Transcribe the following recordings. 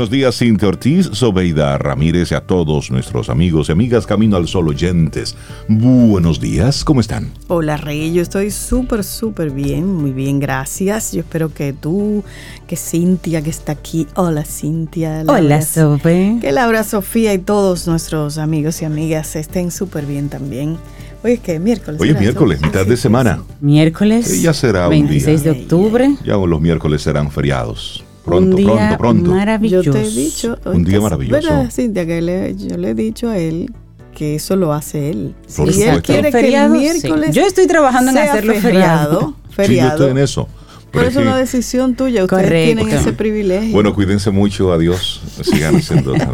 Buenos días, Cintia Ortiz, Sobeida Ramírez y a todos nuestros amigos y amigas Camino al Sol oyentes. Buenos días, ¿cómo están? Hola, Rey, yo estoy súper, súper bien, muy bien, gracias. Yo espero que tú, que Cintia, que está aquí. Hola, Cintia. Hola, Sobe. Que Laura, Sofía y todos nuestros amigos y amigas estén súper bien también. Hoy es que miércoles. Hoy es miércoles, mitad de semana. Miércoles. ya será 26 de octubre. Ya los miércoles serán feriados. Pronto, un día pronto, pronto. Maravilloso. Yo te he dicho. Un día maravilloso. ¿Verdad, Cintia? Que le, yo le he dicho a él que eso lo hace él. Por si él quiere que el miércoles. Yo estoy trabajando en hacerlo feriado. feriado. Sí, yo estoy en eso. Pero es una decisión tuya, ustedes Correcto. tienen ese privilegio. Bueno, cuídense mucho, adiós. Sigan haciendo.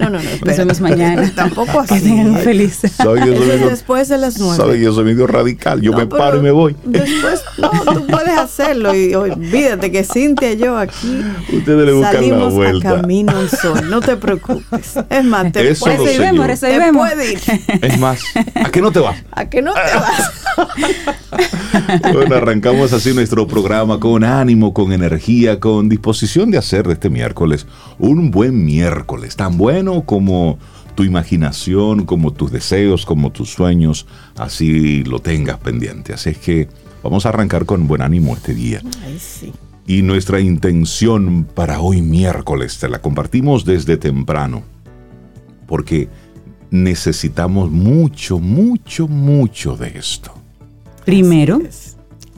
No, no, no. Nos vemos mañana. Tampoco así. Que tengan felices. ¿Sabe que yo después de las nueve. sabe que yo soy medio radical? Yo No, me paro y me voy. Después, no, tú puedes hacerlo y olvídate que Cintia y yo aquí Ustedes le buscan la salimos a vuelta. camino al sol. No te preocupes. Es más, te Eso puedes ir. Te recibimos. puede ir. Es más, ¿a qué no te vas? ¿A que no te vas? Bueno, arrancamos así nuestro programa con ánimo, con energía, con disposición de hacer de este miércoles un buen miércoles, tan bueno como tu imaginación, como tus deseos, como tus sueños, así lo tengas pendiente. Así es que vamos a arrancar con buen ánimo este día. Ay, sí. Y nuestra intención para hoy miércoles te la compartimos desde temprano, porque necesitamos mucho, mucho, mucho de esto. Primero, Así es.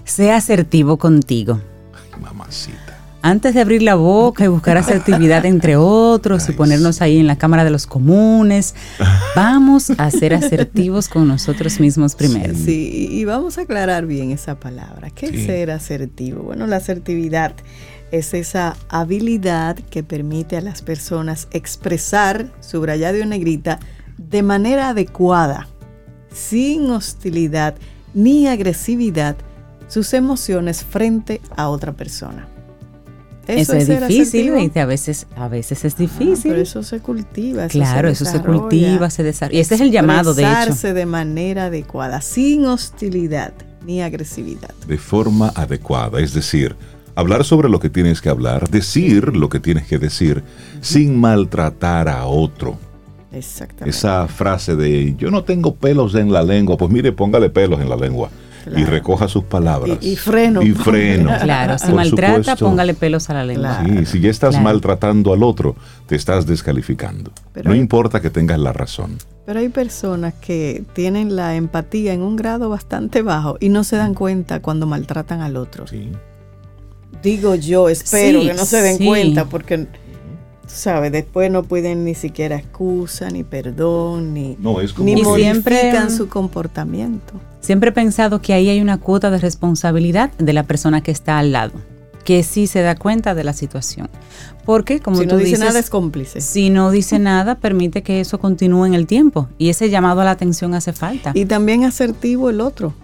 Sea asertivo contigo. Ay, mamacita. Antes de abrir la boca y buscar asertividad entre otros y ponernos ahí en la Cámara de los Comunes, vamos a ser asertivos con nosotros mismos primero. Sí, y vamos a aclarar bien esa palabra. ¿Qué Sí. es ser asertivo? Bueno, la asertividad es esa habilidad que permite a las personas expresar, subrayado en negrita, de manera adecuada, sin hostilidad ni agresividad, sus emociones frente a otra persona. Eso, es ser difícil, a veces, a veces es Ah, difícil. pero eso se cultiva. eso claro, eso se cultiva, se desarrolla. Y ese es el llamado, de hecho. De manera adecuada, sin hostilidad ni agresividad. de forma adecuada, es decir, hablar sobre lo que tienes que hablar, decir lo que tienes que decir, sin maltratar a otro. Exactamente. Esa frase de yo no tengo pelos en la lengua, pues mire, póngale pelos en la lengua y recoja sus palabras. Y- y freno. Y freno. Claro, si Por maltrata, supuesto. póngale pelos a la lengua. Claro. Sí, si ya estás Claro. maltratando al otro, te estás descalificando. Pero no hay- importa que tengas la razón. Pero hay personas que tienen la empatía en un grado bastante bajo y no se dan cuenta cuando maltratan al otro. Sí. Digo yo, espero Sí, que no se den sí. cuenta porque, tú sabes, después no piden ni siquiera excusa, ni perdón, ni, No, es como ni modifican siempre- su comportamiento. Siempre he pensado que ahí hay una cuota de responsabilidad de la persona que está al lado, que sí se da cuenta de la situación. Porque, como si tú no dice dices, nada es cómplice. si no dice nada, permite que eso continúe en el tiempo. Y ese llamado a la atención hace falta. Y también asertivo el otro,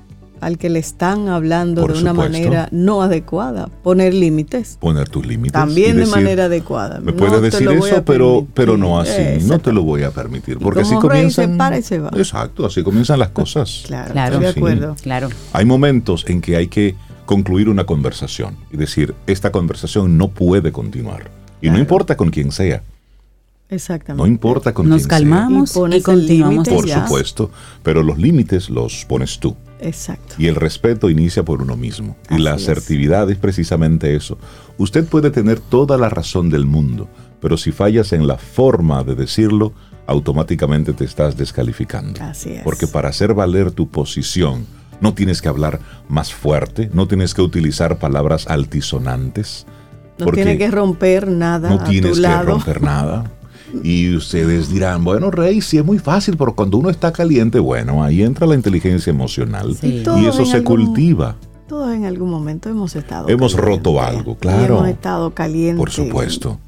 al que le están hablando Por de una supuesto. manera no adecuada. Poner límites. poner tus límites. También y de manera adecuada. Me No puedes te decir eso, pero, pero no así. No te lo voy a permitir. Y Porque así rey se comienzan. para y se va. Exacto, así comienzan las cosas. Claro, Claro. estoy de Sí. acuerdo. Claro. Hay momentos en que hay que concluir una conversación y decir, esta conversación no puede continuar. Y no importa con quién sea, Exactamente. no importa con Nos quién calmamos Y y, pones el continuamos. sea. Por ya. supuesto, pero los límites los pones tú. Exacto. Y el respeto inicia por uno mismo. Y la es. asertividad es precisamente eso. Usted puede tener toda la razón del mundo, pero si fallas en la forma de decirlo, automáticamente te estás descalificando. Así es. Porque para hacer valer tu posición, no tienes que hablar más fuerte, no tienes que utilizar palabras altisonantes. No porque tiene que romper nada no a tienes tu que lado. romper nada. Y ustedes dirán, bueno, Rey, sí es muy fácil, pero cuando uno está caliente, bueno, ahí entra la inteligencia emocional. Sí. Y eso se algún- cultiva. Todos en algún momento hemos estado Hemos caliente. roto algo, claro. hemos estado calientes. Por supuesto.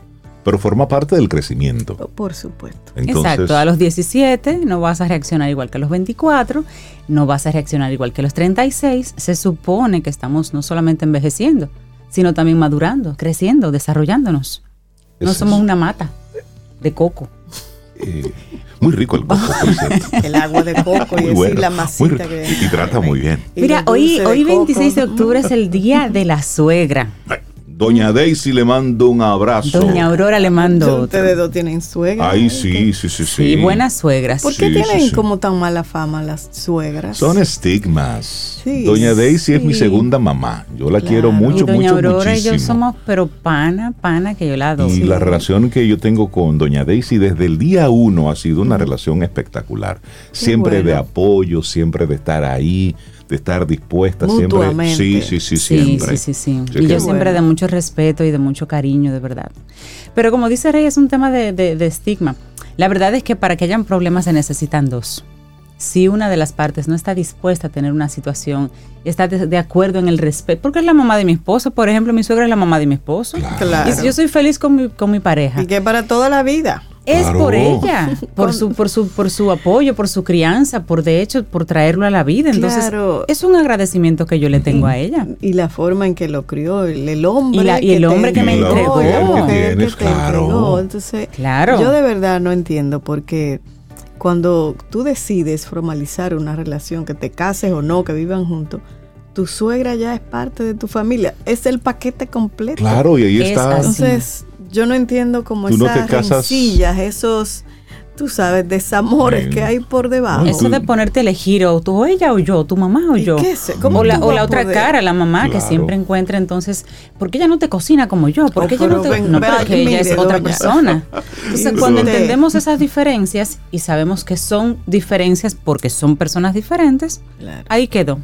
Pero forma parte del crecimiento. Por supuesto. Entonces, Exacto, a los 17 no vas a reaccionar igual que a los 24, no vas a reaccionar igual que a los 36. Se supone que estamos no solamente envejeciendo, sino también madurando, creciendo, desarrollando. No somos una mata. De coco. Eh, muy rico el coco, por cierto. El agua de coco y bueno, la muy masita rico. que... Hidrata muy bien. Mira, hoy, de hoy coco. 26 de octubre es el día de la suegra. Ay, Doña Daisy le mando un abrazo. Doña Aurora le mando otro. Ustedes dos tienen suegra. Ay, sí, sí, sí, sí. Sí, buenas suegras. ¿Por qué Sí, tienen sí, sí. como tan mala fama las suegras? Son estigmas. Sí, Doña Daisy es mi segunda mamá. Yo la Claro. quiero mucho, y doña mucho, Aurora y yo somos, pero pana, pana, que yo la adoro. Y la relación que yo tengo con Doña Daisy desde el día uno ha sido una relación espectacular. Siempre bueno. de apoyo, siempre de estar ahí, de estar dispuesta, siempre. Sí, sí, sí, Sí, siempre. sí, sí, sí. Sí, Y que- yo siempre bueno. de mucho respeto y de mucho cariño, de verdad. Pero como dice Rey, es un tema de, de- de estigma. La verdad es que para que hayan problemas se necesitan dos. Si una de las partes no está dispuesta a tener una situación y está de, de acuerdo en el respeto, porque es la mamá de mi esposo, por ejemplo, mi suegra es la mamá de mi esposo. Claro. Y si yo soy feliz con mi, con mi pareja, Y que para toda la vida. Es Claro. por ella, por su, por su, por su apoyo, por su crianza, por de hecho, por traerlo a la vida. Entonces, Claro. es un agradecimiento que yo le tengo a ella. Y la forma en que lo crió, el, el hombre. Y la- y el hombre que me entregó, Que tienes, claro. entregó. Entonces, Claro. yo de verdad no entiendo porque cuando tú decides formalizar una relación, que te cases o no, que vivan juntos, tu suegra ya es parte de tu familia. Es el paquete completo. Claro, y ahí Es está. así. Entonces, yo no entiendo como Tú no esas casas- rencillas, esos, tú sabes, desamores que hay por debajo. No, Eso de ponerte a elegir o tú, o ella o yo, tu mamá o ¿Y yo. qué sé? ¿Cómo O la, o la otra poder? cara, la mamá que siempre encuentra entonces, ¿por qué ella no te cocina como yo? ¿Por Oh, qué ella no te.? ven- no, pero ven, que ella es otra persona. Entonces, cuando entendemos esas diferencias y sabemos que son diferencias porque son personas diferentes, Claro. ahí quedó.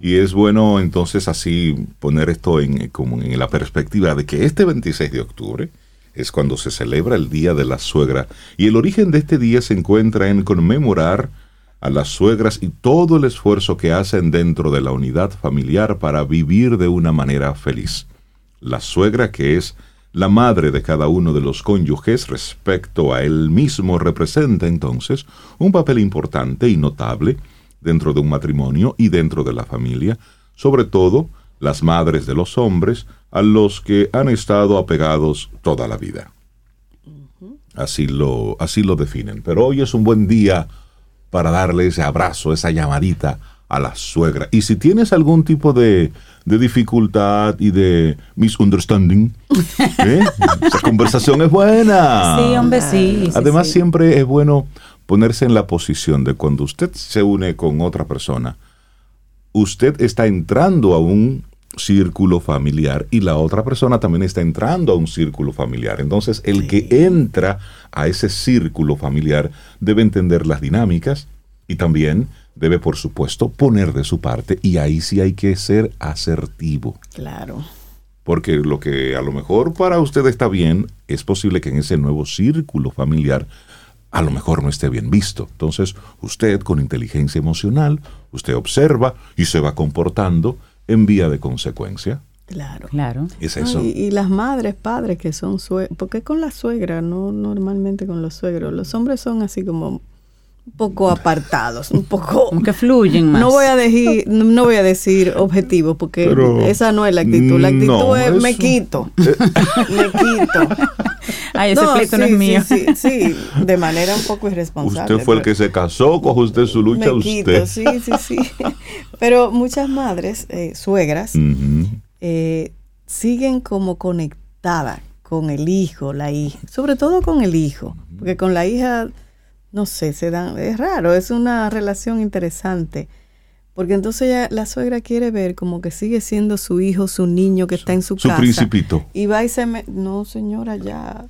Y es bueno entonces así poner esto en, como en la perspectiva de que este 26 de octubre es cuando se celebra el Día de la Suegra y el origen de este día se encuentra en conmemorar a las suegras y todo el esfuerzo que hacen dentro de la unidad familiar para vivir de una manera feliz. La suegra, que es la madre de cada uno de los cónyuges respecto a él mismo, representa entonces un papel importante y notable dentro de un matrimonio y dentro de la familia, sobre todo las madres de los hombres a los que han estado apegados toda la vida. Así lo, así lo definen. Pero hoy es un buen día para darle ese abrazo, esa llamadita a la suegra. Y si tienes algún tipo de, de dificultad y de misunderstanding, ¿eh? esa conversación es buena. Sí, hombre, sí. sí, Además, sí. siempre es bueno ponerse en la posición de cuando usted se une con otra persona, usted está entrando a un círculo familiar y la otra persona también está entrando a un círculo familiar. Entonces, el que entra a ese círculo familiar debe entender las dinámicas y también debe, por supuesto, poner de su parte y ahí sí hay que ser asertivo. Claro. Porque lo que a lo mejor para usted está bien, es posible que en ese nuevo círculo familiar a lo mejor no esté bien visto. Entonces, usted con inteligencia emocional, usted observa y se va comportando en vía de consecuencia. Claro. Claro. Es eso. y, y las madres, padres que son suegros, porque con la suegra, no normalmente con los suegros, los hombres son así como un poco apartados, un poco... Como que fluyen más. No voy a decir, no voy a decir objetivo, porque Pero- esa no es la actitud. La actitud No, es me quito, me quito. Ay, ese pleito no sí, es mío. Sí, sí, sí, de manera un poco irresponsable. Usted fue el que se casó, coge usted su lucha me usted. quito, sí, sí, sí. Pero muchas madres, eh, suegras, eh, siguen como conectadas con el hijo, la hija, sobre todo con el hijo, porque con la hija, no sé, se dan, es raro, es una relación interesante, porque entonces ya la suegra quiere ver como que sigue siendo su hijo, su niño que está en su, Su casa. principito. Y va y se me, no señora, ya,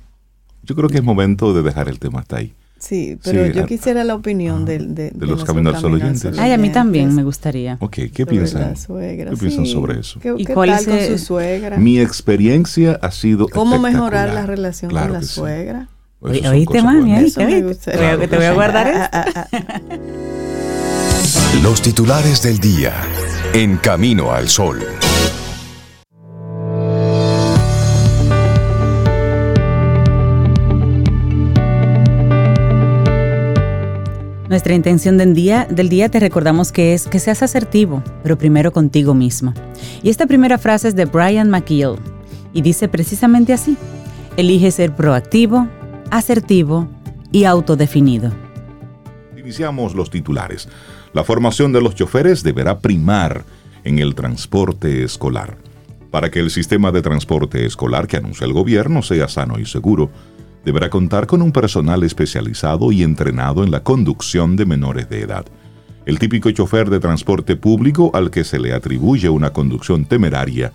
Yo creo que es momento de dejar el tema hasta ahí. sí, pero Sí, yo a- quisiera la opinión del- de, de los caminos Camino al oyentes. Ay, a mí también me gustaría. Ok, ¿qué sobre piensan? la suegra, ¿Qué piensan sobre eso? ¿Qué, ¿Y qué cuál tal es, con su suegra? Mi experiencia ha sido ¿Cómo mejorar la relación Claro con la sí. Son Oíste, mami, oíste, oíste. Te voy a- Claro te voy a que sí. guardar esto. ah, ah, ah. Los titulares del día en Camino al Sol. Nuestra intención del día, del día te recordamos que es que seas asertivo, pero primero contigo mismo. Y esta primera frase es de Brian McGill y dice precisamente así, elige ser proactivo, asertivo y autodefinido. Iniciamos los titulares. La formación de los choferes deberá primar en el transporte escolar. Para que el sistema de transporte escolar que anuncia el gobierno sea sano y seguro, deberá contar con un personal especializado y entrenado en la conducción de menores de edad. El típico chofer de transporte público al que se le atribuye una conducción temeraria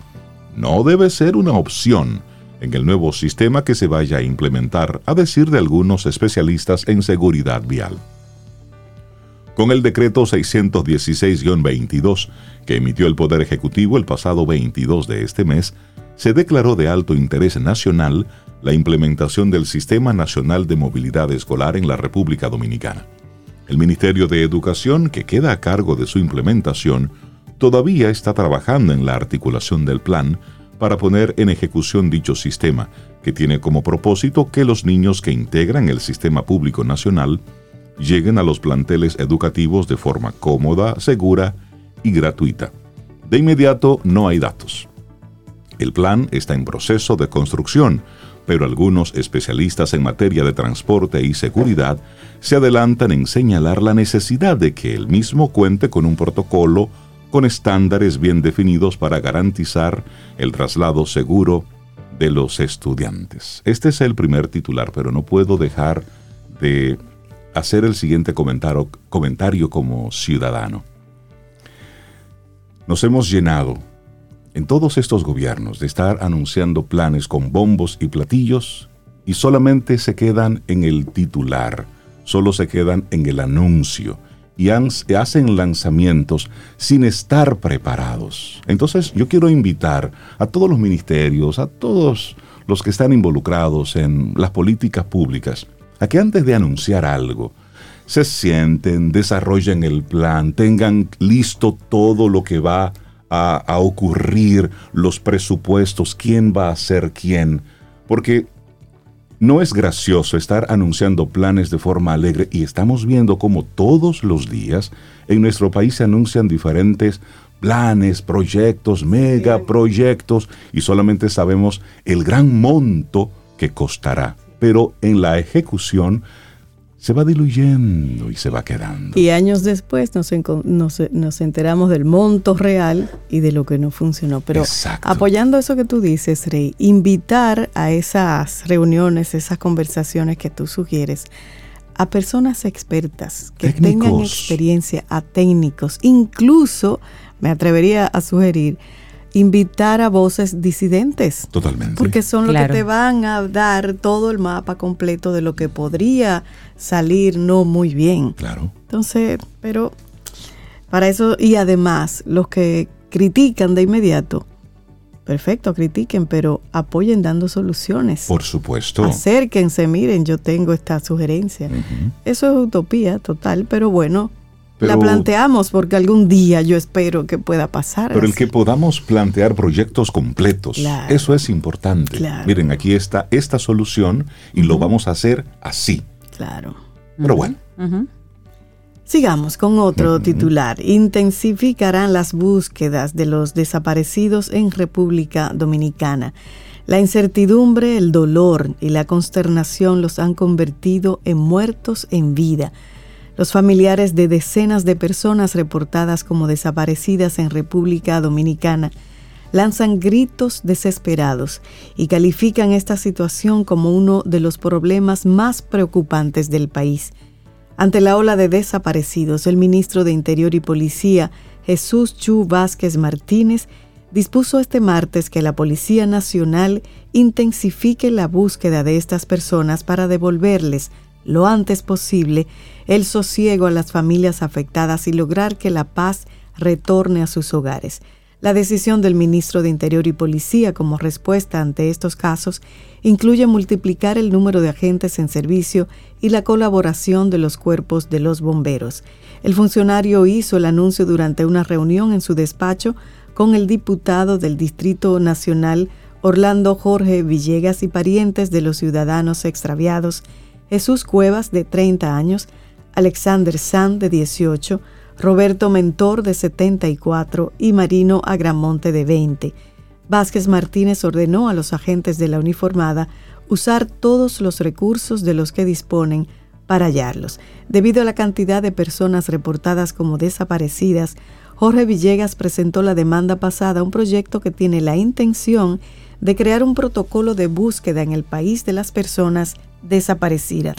no debe ser una opción en el nuevo sistema que se vaya a implementar, a decir de algunos especialistas en seguridad vial. Con el decreto 616-22 que emitió el Poder Ejecutivo el pasado 22 de este mes, se declaró de alto interés nacional la implementación del Sistema Nacional de Movilidad Escolar en la República Dominicana. El Ministerio de Educación, que queda a cargo de su implementación, todavía está trabajando en la articulación del plan para poner en ejecución dicho sistema, que tiene como propósito que los niños que integran el sistema público nacional lleguen a los planteles educativos de forma cómoda, segura y gratuita. De inmediato no hay datos. El plan está en proceso de construcción, pero algunos especialistas en materia de transporte y seguridad se adelantan en señalar la necesidad de que el mismo cuente con un protocolo con estándares bien definidos para garantizar el traslado seguro de los estudiantes. Este es el primer titular, pero no puedo dejar de hacer el siguiente comentario, comentario como ciudadano. Nos hemos llenado en todos estos gobiernos de estar anunciando planes con bombos y platillos y solamente se quedan en el titular, solo se quedan en el anuncio y hacen lanzamientos sin estar preparados. Entonces yo quiero invitar a todos los ministerios, a todos los que están involucrados en las políticas públicas, a que antes de anunciar algo, se sienten, desarrollen el plan, tengan listo todo lo que va a, a ocurrir, los presupuestos, quién va a ser quién, porque no es gracioso estar anunciando planes de forma alegre y estamos viendo cómo todos los días en nuestro país se anuncian diferentes planes, proyectos, megaproyectos y solamente sabemos el gran monto que costará. Pero en la ejecución se va diluyendo y se va quedando. Y años después nos, nos, enteramos del monto real y de lo que no funcionó. Pero apoyando eso que tú dices, Rey, invitar a esas reuniones, esas conversaciones que tú sugieres, a personas expertas que tengan experiencia, a técnicos, incluso me atrevería a sugerir invitar a voces disidentes. Totalmente. Porque son los que te van a dar todo el mapa completo de lo que podría salir no muy bien. Claro. Entonces, pero para eso, y además, los que critican de inmediato, perfecto, critiquen, pero apoyen dando soluciones. Por supuesto. Acérquense, miren, yo tengo esta sugerencia. Eso es utopía total, pero bueno, la planteamos porque algún día yo espero que pueda pasar. Pero el que podamos plantear proyectos completos, eso es importante. Miren, aquí está esta solución y lo vamos a hacer así. Claro. Pero bueno. Sigamos con otro titular. Intensificarán las búsquedas de los desaparecidos en República Dominicana. La incertidumbre, el dolor y la consternación los han convertido en muertos en vida los familiares de decenas de personas reportadas como desaparecidas en República Dominicana lanzan gritos desesperados y califican esta situación como uno de los problemas más preocupantes del país. Ante la ola de desaparecidos, el ministro de Interior y Policía, Jesús Chu Vázquez Martínez, dispuso este martes que la Policía Nacional intensifique la búsqueda de estas personas para devolverles lo antes posible el sosiego a las familias afectadas y lograr que la paz retorne a sus hogares. La decisión del ministro de Interior y Policía como respuesta ante estos casos incluye multiplicar el número de agentes en servicio y la colaboración de los cuerpos de los bomberos. El funcionario hizo el anuncio durante una reunión en su despacho con el diputado del Distrito Nacional Orlando Jorge Villegas y parientes de los ciudadanos extraviados Jesús Cuevas, de 30 años, Alexander Sand, de 18, Roberto Mentor, de 74 y Marino Agramonte, de 20. Vázquez Martínez ordenó a los agentes de la uniformada usar todos los recursos de los que disponen para hallarlos. Debido a la cantidad de personas reportadas como desaparecidas, Jorge Villegas presentó la demanda pasada un proyecto que tiene la intención de crear un protocolo de búsqueda en el país de las personas desaparecidas.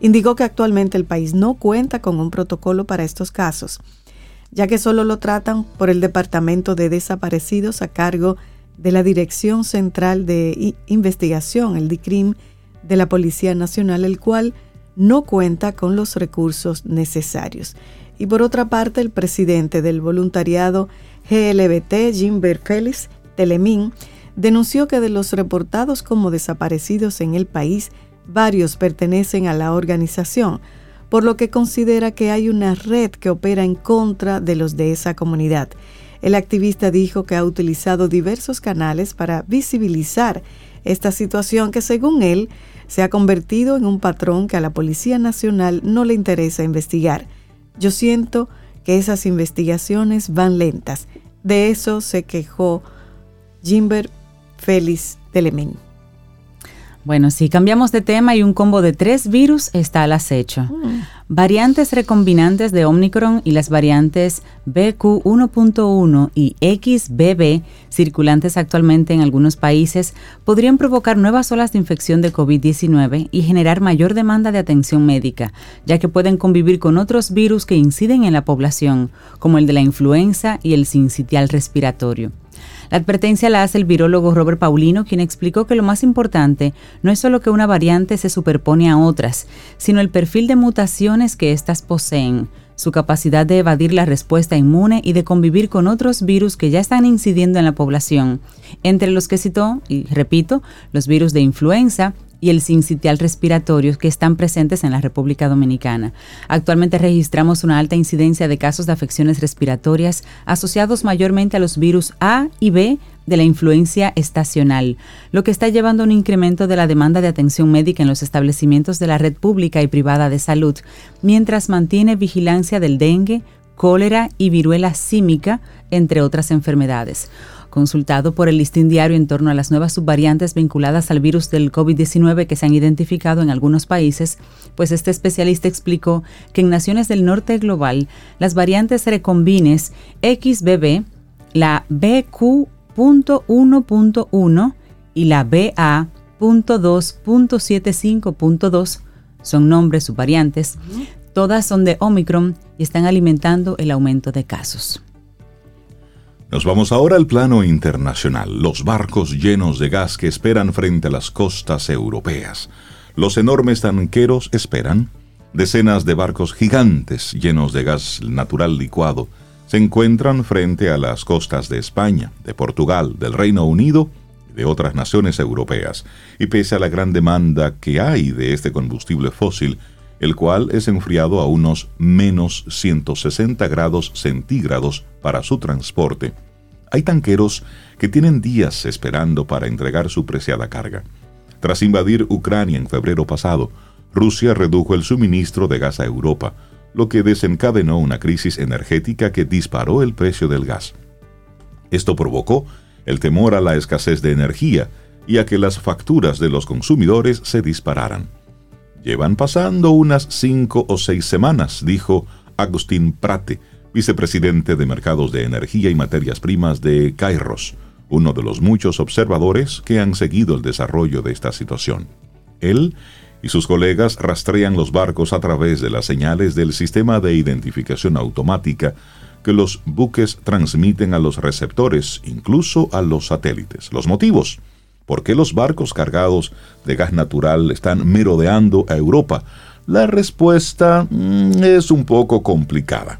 Indicó que actualmente el país no cuenta con un protocolo para estos casos, ya que solo lo tratan por el Departamento de Desaparecidos a cargo de la Dirección Central de Investigación, el DICRIM, de la Policía Nacional, el cual no cuenta con los recursos necesarios. Y por otra parte, el presidente del voluntariado GLBT, Jim Félix Telemín, denunció que de los reportados como desaparecidos en el país, varios pertenecen a la organización, por lo que considera que hay una red que opera en contra de los de esa comunidad. El activista dijo que ha utilizado diversos canales para visibilizar esta situación que según él se ha convertido en un patrón que a la Policía Nacional no le interesa investigar. Yo siento que esas investigaciones van lentas. De eso se quejó Jimber Félix Telemín. Bueno, si cambiamos de tema y un combo de tres virus está al acecho. Mm. Variantes recombinantes de Omicron y las variantes BQ1.1 y XBB, circulantes actualmente en algunos países, podrían provocar nuevas olas de infección de COVID-19 y generar mayor demanda de atención médica, ya que pueden convivir con otros virus que inciden en la población, como el de la influenza y el sincitial respiratorio. La advertencia la hace el virólogo Robert Paulino, quien explicó que lo más importante no es solo que una variante se superpone a otras, sino el perfil de mutaciones que éstas poseen, su capacidad de evadir la respuesta inmune y de convivir con otros virus que ya están incidiendo en la población, entre los que citó, y repito, los virus de influenza, y el sincitial respiratorio que están presentes en la República Dominicana. Actualmente registramos una alta incidencia de casos de afecciones respiratorias asociados mayormente a los virus A y B de la influencia estacional, lo que está llevando a un incremento de la demanda de atención médica en los establecimientos de la red pública y privada de salud, mientras mantiene vigilancia del dengue, cólera y viruela símica, entre otras enfermedades. Consultado por el listín diario en torno a las nuevas subvariantes vinculadas al virus del COVID-19 que se han identificado en algunos países, pues este especialista explicó que en naciones del norte global, las variantes recombines XBB, la BQ.1.1 y la BA.2.75.2 son nombres subvariantes. Todas son de Omicron y están alimentando el aumento de casos. Nos vamos ahora al plano internacional, los barcos llenos de gas que esperan frente a las costas europeas. Los enormes tanqueros esperan. Decenas de barcos gigantes llenos de gas natural licuado se encuentran frente a las costas de España, de Portugal, del Reino Unido y de otras naciones europeas. Y pese a la gran demanda que hay de este combustible fósil, el cual es enfriado a unos menos 160 grados centígrados para su transporte. Hay tanqueros que tienen días esperando para entregar su preciada carga. Tras invadir Ucrania en febrero pasado, Rusia redujo el suministro de gas a Europa, lo que desencadenó una crisis energética que disparó el precio del gas. Esto provocó el temor a la escasez de energía y a que las facturas de los consumidores se dispararan. Llevan pasando unas cinco o seis semanas, dijo Agustín Prate, vicepresidente de Mercados de Energía y Materias Primas de Kairos, uno de los muchos observadores que han seguido el desarrollo de esta situación. Él y sus colegas rastrean los barcos a través de las señales del sistema de identificación automática que los buques transmiten a los receptores, incluso a los satélites. Los motivos. ¿Por qué los barcos cargados de gas natural están merodeando a Europa? La respuesta mm, es un poco complicada.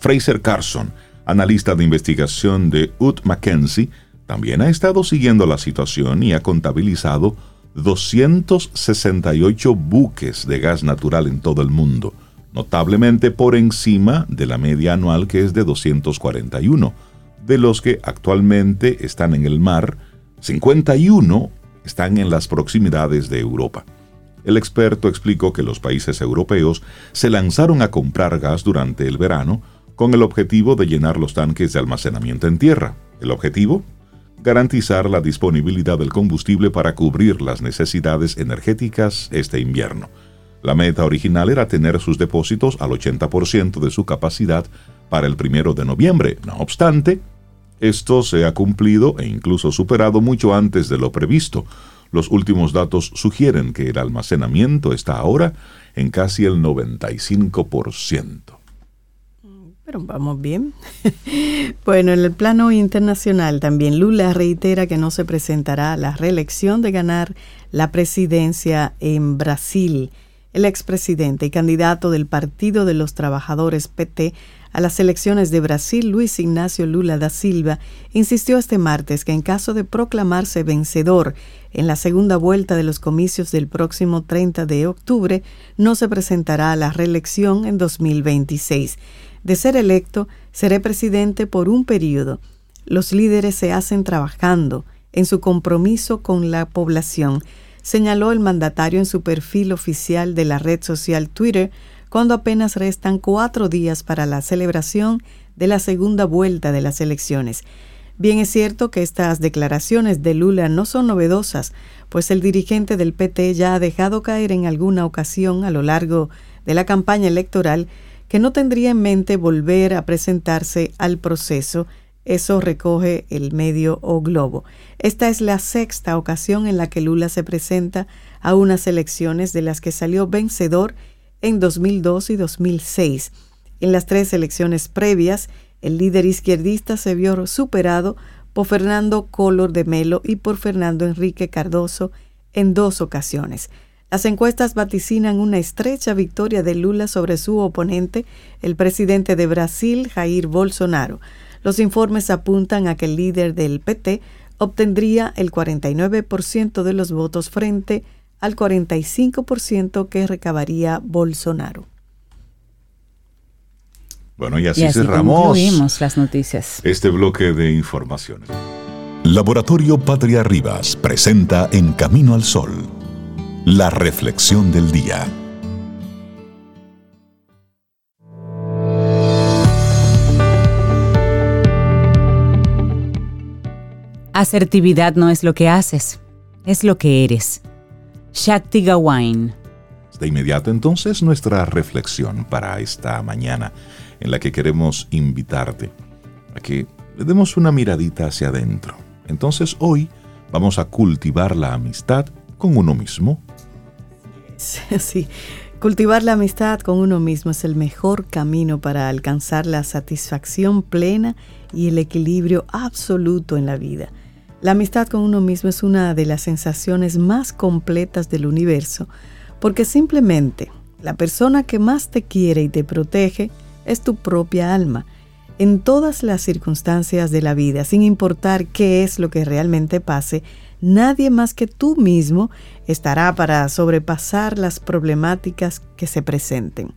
Fraser Carson, analista de investigación de UT Mackenzie, también ha estado siguiendo la situación y ha contabilizado 268 buques de gas natural en todo el mundo, notablemente por encima de la media anual que es de 241, de los que actualmente están en el mar 51 están en las proximidades de Europa. El experto explicó que los países europeos se lanzaron a comprar gas durante el verano con el objetivo de llenar los tanques de almacenamiento en tierra. El objetivo, garantizar la disponibilidad del combustible para cubrir las necesidades energéticas este invierno. La meta original era tener sus depósitos al 80% de su capacidad para el primero de noviembre. No obstante, esto se ha cumplido e incluso superado mucho antes de lo previsto. Los últimos datos sugieren que el almacenamiento está ahora en casi el 95%. Pero vamos bien. bueno, en el plano internacional también Lula reitera que no se presentará a la reelección de ganar la presidencia en Brasil. El expresidente y candidato del Partido de los Trabajadores PT a las elecciones de Brasil, Luis Ignacio Lula da Silva, insistió este martes que en caso de proclamarse vencedor en la segunda vuelta de los comicios del próximo 30 de octubre, no se presentará a la reelección en 2026. De ser electo, seré presidente por un periodo. Los líderes se hacen trabajando en su compromiso con la población, señaló el mandatario en su perfil oficial de la red social Twitter, cuando apenas restan cuatro días para la celebración de la segunda vuelta de las elecciones. Bien es cierto que estas declaraciones de Lula no son novedosas, pues el dirigente del PT ya ha dejado caer en alguna ocasión a lo largo de la campaña electoral que no tendría en mente volver a presentarse al proceso. Eso recoge el medio O Globo. Esta es la sexta ocasión en la que Lula se presenta a unas elecciones de las que salió vencedor en 2002 y 2006. En las tres elecciones previas, el líder izquierdista se vio superado por Fernando Collor de Melo y por Fernando Enrique Cardoso en dos ocasiones. Las encuestas vaticinan una estrecha victoria de Lula sobre su oponente, el presidente de Brasil, Jair Bolsonaro. Los informes apuntan a que el líder del PT obtendría el 49% de los votos frente a al 45% que recabaría Bolsonaro. Bueno, y así, cerramos las noticias. este bloque de informaciones. Laboratorio Patria Rivas presenta En Camino al Sol, la reflexión del día. Asertividad no es lo que haces, es lo que eres. Shakti Gawain. De inmediato entonces nuestra reflexión para esta mañana en la que queremos invitarte a que le demos una miradita hacia adentro. Entonces hoy vamos a cultivar la amistad con uno mismo. Sí, cultivar la amistad con uno mismo es el mejor camino para alcanzar la satisfacción plena y el equilibrio absoluto en la vida. La amistad con uno mismo es una de las sensaciones más completas del universo, porque simplemente la persona que más te quiere y te protege es tu propia alma, en todas las circunstancias de la vida, sin importar qué es lo que realmente pase, nadie más que tú mismo estará para sobrepasar las problemáticas que se presenten.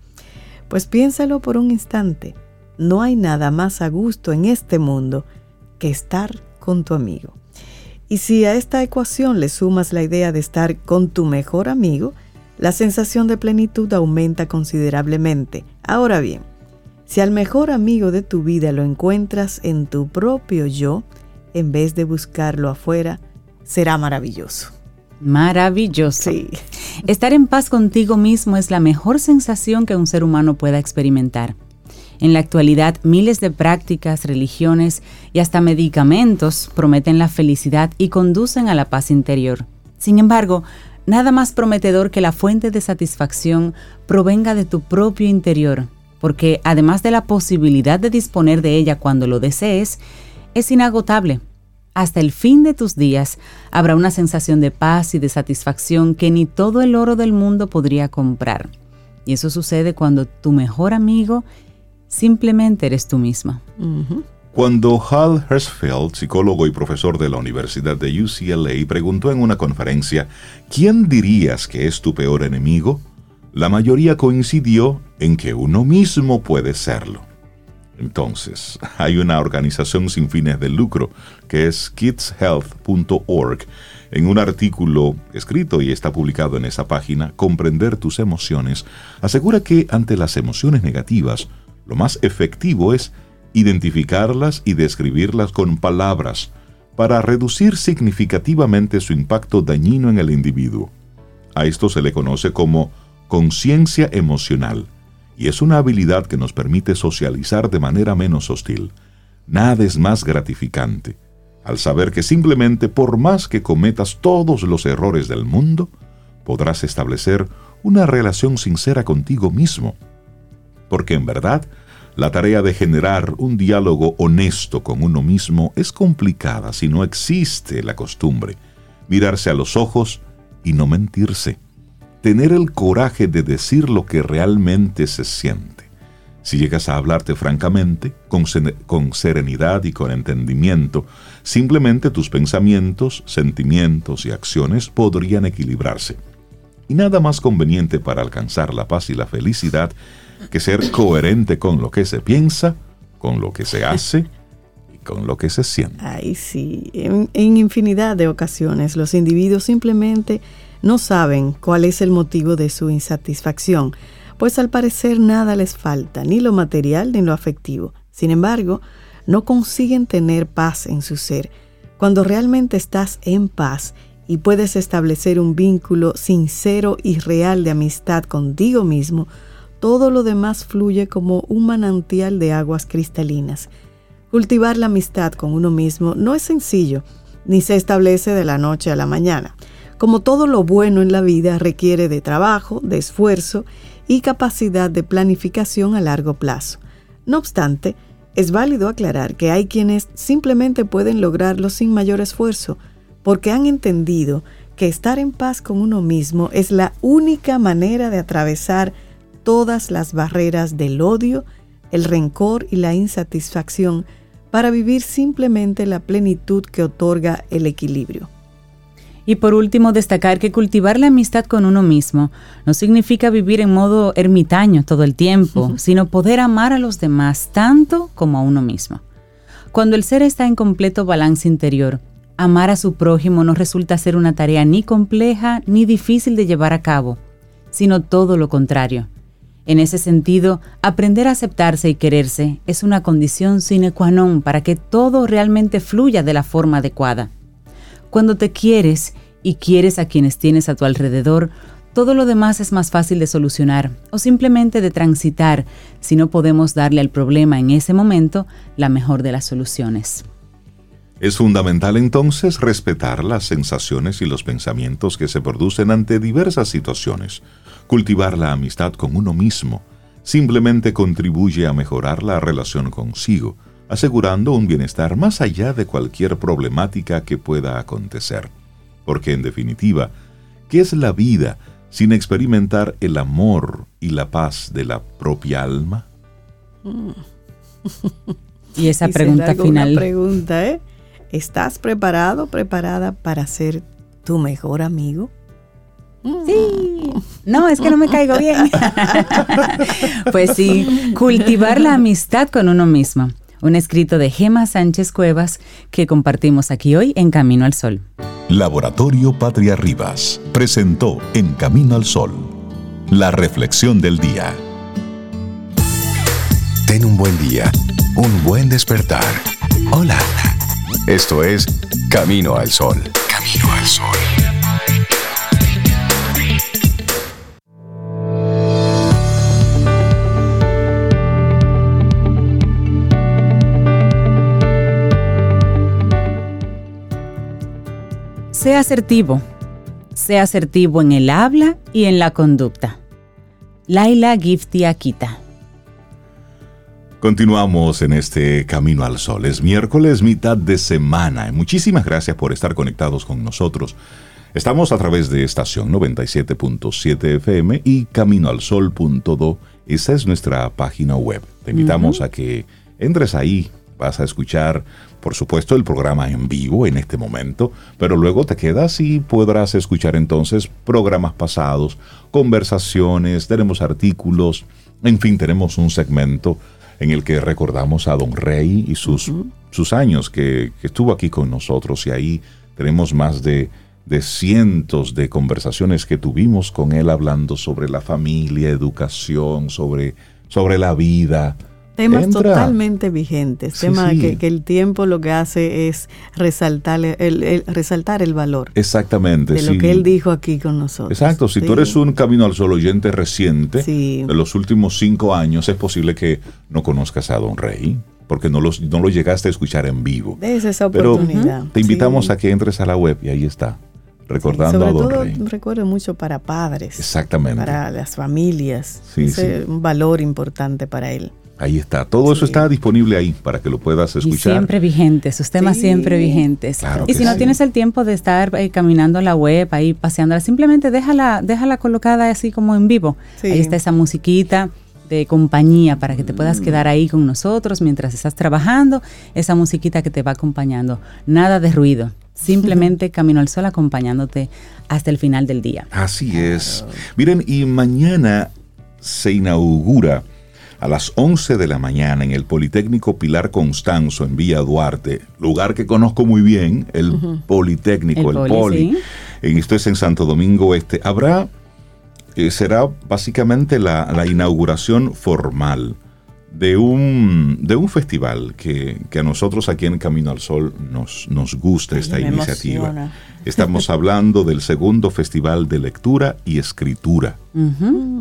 Pues piénsalo por un instante, no hay nada más a gusto en este mundo que estar con tu amigo. Y si a esta ecuación le sumas la idea de estar con tu mejor amigo, la sensación de plenitud aumenta considerablemente. Ahora bien, si al mejor amigo de tu vida lo encuentras en tu propio yo, en vez de buscarlo afuera, será maravilloso. Maravilloso. Sí. Estar en paz contigo mismo es la mejor sensación que un ser humano pueda experimentar. En la actualidad, miles de prácticas, religiones y hasta medicamentos prometen la felicidad y conducen a la paz interior. Sin embargo, nada más prometedor que la fuente de satisfacción provenga de tu propio interior, porque además de la posibilidad de disponer de ella cuando lo desees, es inagotable. Hasta el fin de tus días habrá una sensación de paz y de satisfacción que ni todo el oro del mundo podría comprar. Y eso sucede cuando tu mejor amigo Simplemente eres tú misma. Cuando Hal Hersfeld, psicólogo y profesor de la Universidad de UCLA, preguntó en una conferencia, ¿quién dirías que es tu peor enemigo? La mayoría coincidió en que uno mismo puede serlo. Entonces, hay una organización sin fines de lucro que es kidshealth.org. En un artículo escrito y está publicado en esa página, Comprender tus emociones, asegura que ante las emociones negativas, lo más efectivo es identificarlas y describirlas con palabras, para reducir significativamente su impacto dañino en el individuo. A esto se le conoce como conciencia emocional y es una habilidad que nos permite socializar de manera menos hostil. Nada es más gratificante al saber que simplemente por más que cometas todos los errores del mundo, podrás establecer una relación sincera contigo mismo. Porque en verdad, la tarea de generar un diálogo honesto con uno mismo es complicada si no existe la costumbre, mirarse a los ojos y no mentirse tener el coraje de decir lo que realmente se siente. Si llegas a hablarte francamente, con, serenidad y con entendimiento, simplemente tus pensamientos, sentimientos y acciones podrían equilibrarse. Y nada más conveniente para alcanzar la paz y la felicidad que ser coherente con lo que se piensa, con lo que se hace y con lo que se siente. Ay, sí. En, infinidad de ocasiones los individuos simplemente no saben cuál es el motivo de su insatisfacción, pues al parecer nada les falta, ni lo material ni lo afectivo. Sin embargo, no consiguen tener paz en su ser. Cuando realmente estás en paz y puedes establecer un vínculo sincero y real de amistad contigo mismo, todo lo demás fluye como un manantial de aguas cristalinas. Cultivar la amistad con uno mismo no es sencillo, ni se establece de la noche a la mañana. Como todo lo bueno en la vida requiere de trabajo, de esfuerzo y capacidad de planificación a largo plazo. No obstante, es válido aclarar que hay quienes simplemente pueden lograrlo sin mayor esfuerzo, porque han entendido que estar en paz con uno mismo es la única manera de atravesar todas las barreras del odio, el rencor y la insatisfacción para vivir simplemente la plenitud que otorga el equilibrio. Y por último, destacar que cultivar la amistad con uno mismo no significa vivir en modo ermitaño todo el tiempo, sino poder amar a los demás tanto como a uno mismo. Cuando el ser está en completo balance interior, amar a su prójimo no resulta ser una tarea ni compleja ni difícil de llevar a cabo, sino todo lo contrario. En ese sentido, aprender a aceptarse y quererse es una condición sine qua non para que todo realmente fluya de la forma adecuada. Cuando te quieres y quieres a quienes tienes a tu alrededor, todo lo demás es más fácil de solucionar o simplemente de transitar si no podemos darle al problema en ese momento la mejor de las soluciones. Es fundamental entonces respetar las sensaciones y los pensamientos que se producen ante diversas situaciones. Cultivar la amistad con uno mismo simplemente contribuye a mejorar la relación consigo, asegurando un bienestar más allá de cualquier problemática que pueda acontecer. Porque en definitiva, ¿qué es la vida sin experimentar el amor y la paz de la propia alma? Y esa pregunta final. pregunta, ¿eh? ¿Estás preparado, preparada para ser tu mejor amigo? Sí. No, es que no me caigo bien. pues sí, cultivar la amistad con uno mismo un escrito de Gema Sánchez Cuevas que compartimos aquí hoy en Camino al Sol. Laboratorio Patria Rivas presentó En Camino al Sol, la reflexión del día. Ten un buen día, un buen despertar. Hola. Esto es Camino al Sol. Camino al Sol. Sea asertivo. Sea asertivo en el habla y en la conducta. Laila Gifty Akita. Continuamos en este Camino al Sol. Es miércoles, mitad de semana. Muchísimas gracias por estar conectados con nosotros. Estamos a través de estación 97.7 FM y caminoalsol.do. Esa es nuestra página web. Te invitamos a que entres ahí. Vas a escuchar por supuesto, el programa en vivo en este momento, pero luego te quedas y podrás escuchar entonces programas pasados, conversaciones, tenemos artículos, en fin, tenemos un segmento en el que recordamos a Don Rey y sus, sus años que, estuvo aquí con nosotros y ahí tenemos más de, de cientos de conversaciones que tuvimos con él hablando sobre la familia, educación, sobre, sobre la vida, Temas entra. totalmente vigentes, Sí, temas sí. Que, que el tiempo lo que hace es resaltar el, el- resaltar el valor Exactamente. de lo que él dijo aquí con nosotros. Exacto, si tú eres un Camino al Sol oyente reciente, de los últimos cinco años, es posible que no conozcas a Don Rey, porque no, los, no lo llegaste a escuchar en vivo. Des esa Pero oportunidad. te invitamos a que entres a la web y ahí está, recordando Sobre a Don todo, Rey. recuerdo mucho para padres, Exactamente. para las familias. Sí, Ese sí. es un valor importante para él. Ahí está. Todo eso está disponible ahí para que lo puedas Y escuchar. siempre vigentes, sus temas Sí. siempre vigentes. Claro y si no tienes el tiempo de estar eh, caminando la web, ahí paseándola, simplemente déjala, déjala colocada así como en vivo. Sí. Ahí está esa musiquita de compañía para que te puedas Mm. quedar ahí con nosotros mientras estás trabajando, esa musiquita que te va acompañando. Nada de ruido, simplemente Camino al Sol acompañándote hasta el final del día. Así es. Miren, y mañana se inaugura a las 11 de la mañana en el Politécnico Pilar Constanzo en Villa Duarte, lugar que conozco muy bien, el Politécnico, El el, Poli, Poli. esto es en Santo Domingo Este. Habrá, eh, será básicamente la, la inauguración formal de un, de un festival que, que a nosotros aquí en Camino al Sol nos, nos gusta esta iniciativa. emociona. Estamos hablando del segundo Festival de Lectura y Escritura,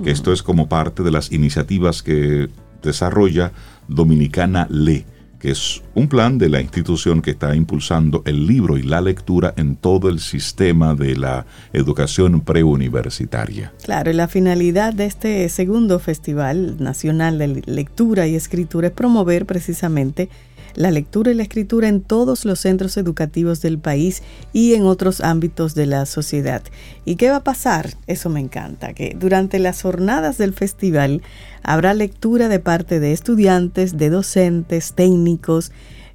que esto es como parte de las iniciativas que desarrolla Dominicana Le, que es un plan de la institución que está impulsando el libro y la lectura en todo el sistema de la educación preuniversitaria. Claro, y la finalidad de este segundo Festival Nacional de Lectura y Escritura es promover precisamente la lectura y la escritura en todos los centros educativos del país y en otros ámbitos de la sociedad. ¿Y qué va a pasar? Eso me encanta, que durante las jornadas del festival habrá lectura de parte de estudiantes, de docentes, técnicos,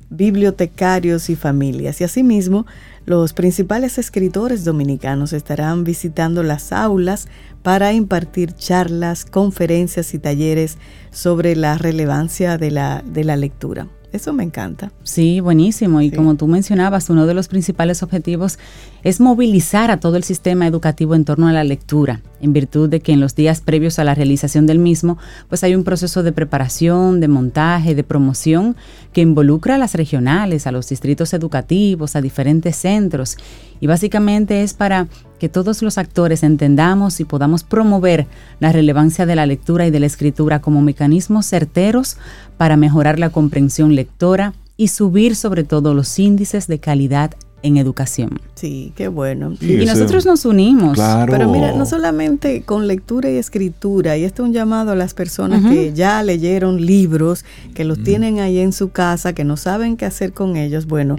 bibliotecarios y familias. Y asimismo, los principales escritores dominicanos estarán visitando las aulas para impartir charlas, conferencias y talleres sobre la relevancia de la, de la lectura. Eso me encanta. Sí, buenísimo. Y Sí. como tú mencionabas, uno de los principales objetivos es movilizar a todo el sistema educativo en torno a la lectura, en virtud de que en los días previos a la realización del mismo, pues hay un proceso de preparación, de montaje, de promoción que involucra a las regionales, a los distritos educativos, a diferentes centros. Y básicamente es para que todos los actores entendamos y podamos promover la relevancia de la lectura y de la escritura como mecanismos certeros para mejorar la comprensión lectora y subir sobre todo los índices de calidad en educación. Sí, qué bueno. Sí, Y ese- nosotros nos unimos. Claro. Pero mira, no solamente con lectura y escritura, y esto es un llamado a las personas que ya leyeron libros, que los tienen ahí en su casa, que no saben qué hacer con ellos. Bueno,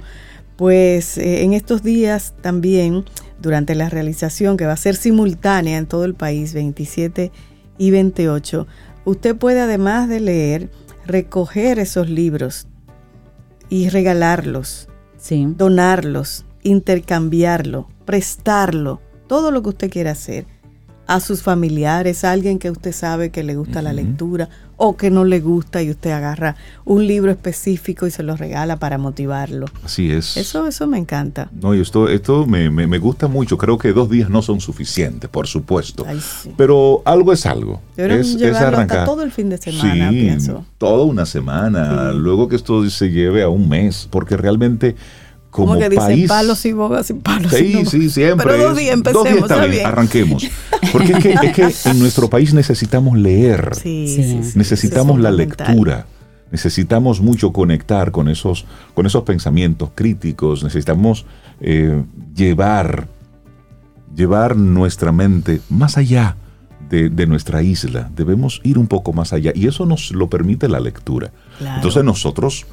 pues eh, en estos días también, durante la realización que va a ser simultánea en todo el país, 27 y 28, usted puede además de leer, recoger esos libros y regalarlos Sí. donarlos, intercambiarlo, prestarlo, todo lo que usted quiera hacer a sus familiares, a alguien que usted sabe que le gusta la lectura o que no le gusta y usted agarra un libro específico y se lo regala para motivarlo. Así es. Eso, eso me encanta. No, y esto, esto me, me- me gusta mucho. Creo que dos días no son suficientes, por supuesto. Ay, sí. Pero algo es algo. Es, es llevarlo hasta arrancar. todo el fin de semana, sí, pienso. Toda una semana. Sí. Luego que esto se lleve a un mes. Porque realmente, como, que dicen país. palos y bogas y palos. y Sí, bogas. sí, siempre. Pero dos días dos empecemos, días está bien, bien. arranquemos. Porque es que, es que en nuestro país necesitamos leer. Sí, Sí. necesitamos la lectura. Necesitamos mucho conectar con esos, con esos pensamientos críticos. Necesitamos eh, llevar, llevar nuestra mente más allá de, de nuestra isla. Debemos ir un poco más allá. Y eso nos lo permite la lectura. Claro. Entonces nosotros,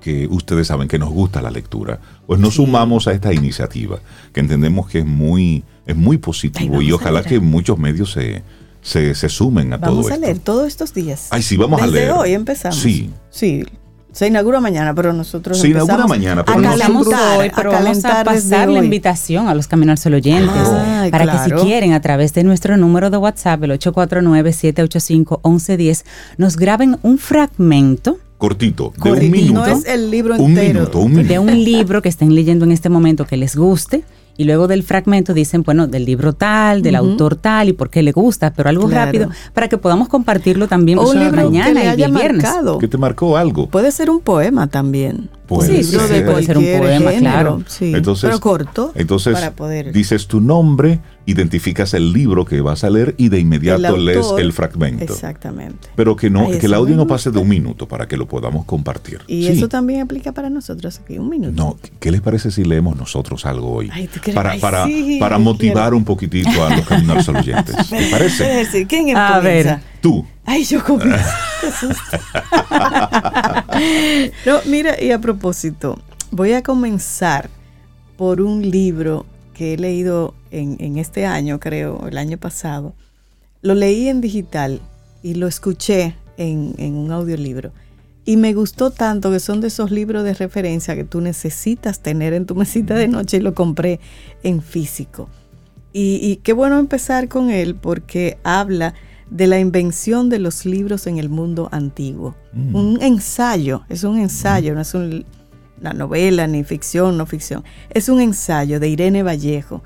que ustedes saben que nos gusta la lectura, pues nos sumamos a esta iniciativa, que entendemos que es muy, es muy positivo Ay, y ojalá que muchos medios se, se, se sumen a todo Vamos a esto. leer todos estos días. Ay, sí, vamos a leer. hoy empezamos. Sí. Sí. Se inaugura mañana, pero nosotros Se inaugura mañana, a pero calentar, hoy, pero a vamos a pasar la hoy. invitación a los Camino al Sol oyentes Ay, para que si quieren a través de nuestro número de WhatsApp, el 849-785-1110, nos graben un fragmento Cortito, de Cortito. un minuto. No es el libro un entero. minuto, un minuto. de un libro que estén leyendo en este momento que les guste y luego del fragmento dicen, bueno, del libro tal, del autor tal y por qué le gusta, pero algo Claro. rápido para que podamos compartirlo también O un que mañana y el viernes. marcado. ¿Qué te marcó algo? Puede ser un poema también. Puede un libro ser. de Puede ser un poema, género, claro. sí, Entonces, pero corto. Entonces, para poder. dices tu nombre, identificas el libro que vas a leer y de inmediato el lees el fragmento. Exactamente. Pero que no, Ay, que el audio no pase de un minuto para que lo podamos compartir. Y Sí. eso también aplica para nosotros aquí, un minuto. No, ¿qué les parece si leemos nosotros algo hoy? Ay, ¿tú crees? para Ay, para, sí, para motivar quiero. un poquitito a los caminos oyentes. ¿Te parece? Espérate, ¿Quién A ver. comienza? Tú. Ay, yo comienzo. No, mira, y a propósito, voy a comenzar por un libro que he leído en, en este año, creo, el año pasado. Lo leí en digital y lo escuché en, en un audiolibro. Y me gustó tanto que son de esos libros de referencia que tú necesitas tener en tu mesita de noche y lo compré en físico. Y, y qué bueno empezar con él porque habla de la invención de los libros en el mundo antiguo. Mm. Un ensayo, es un ensayo, no es un- una novela, ni ficción, no ficción. Es un ensayo de Irene Vallejo,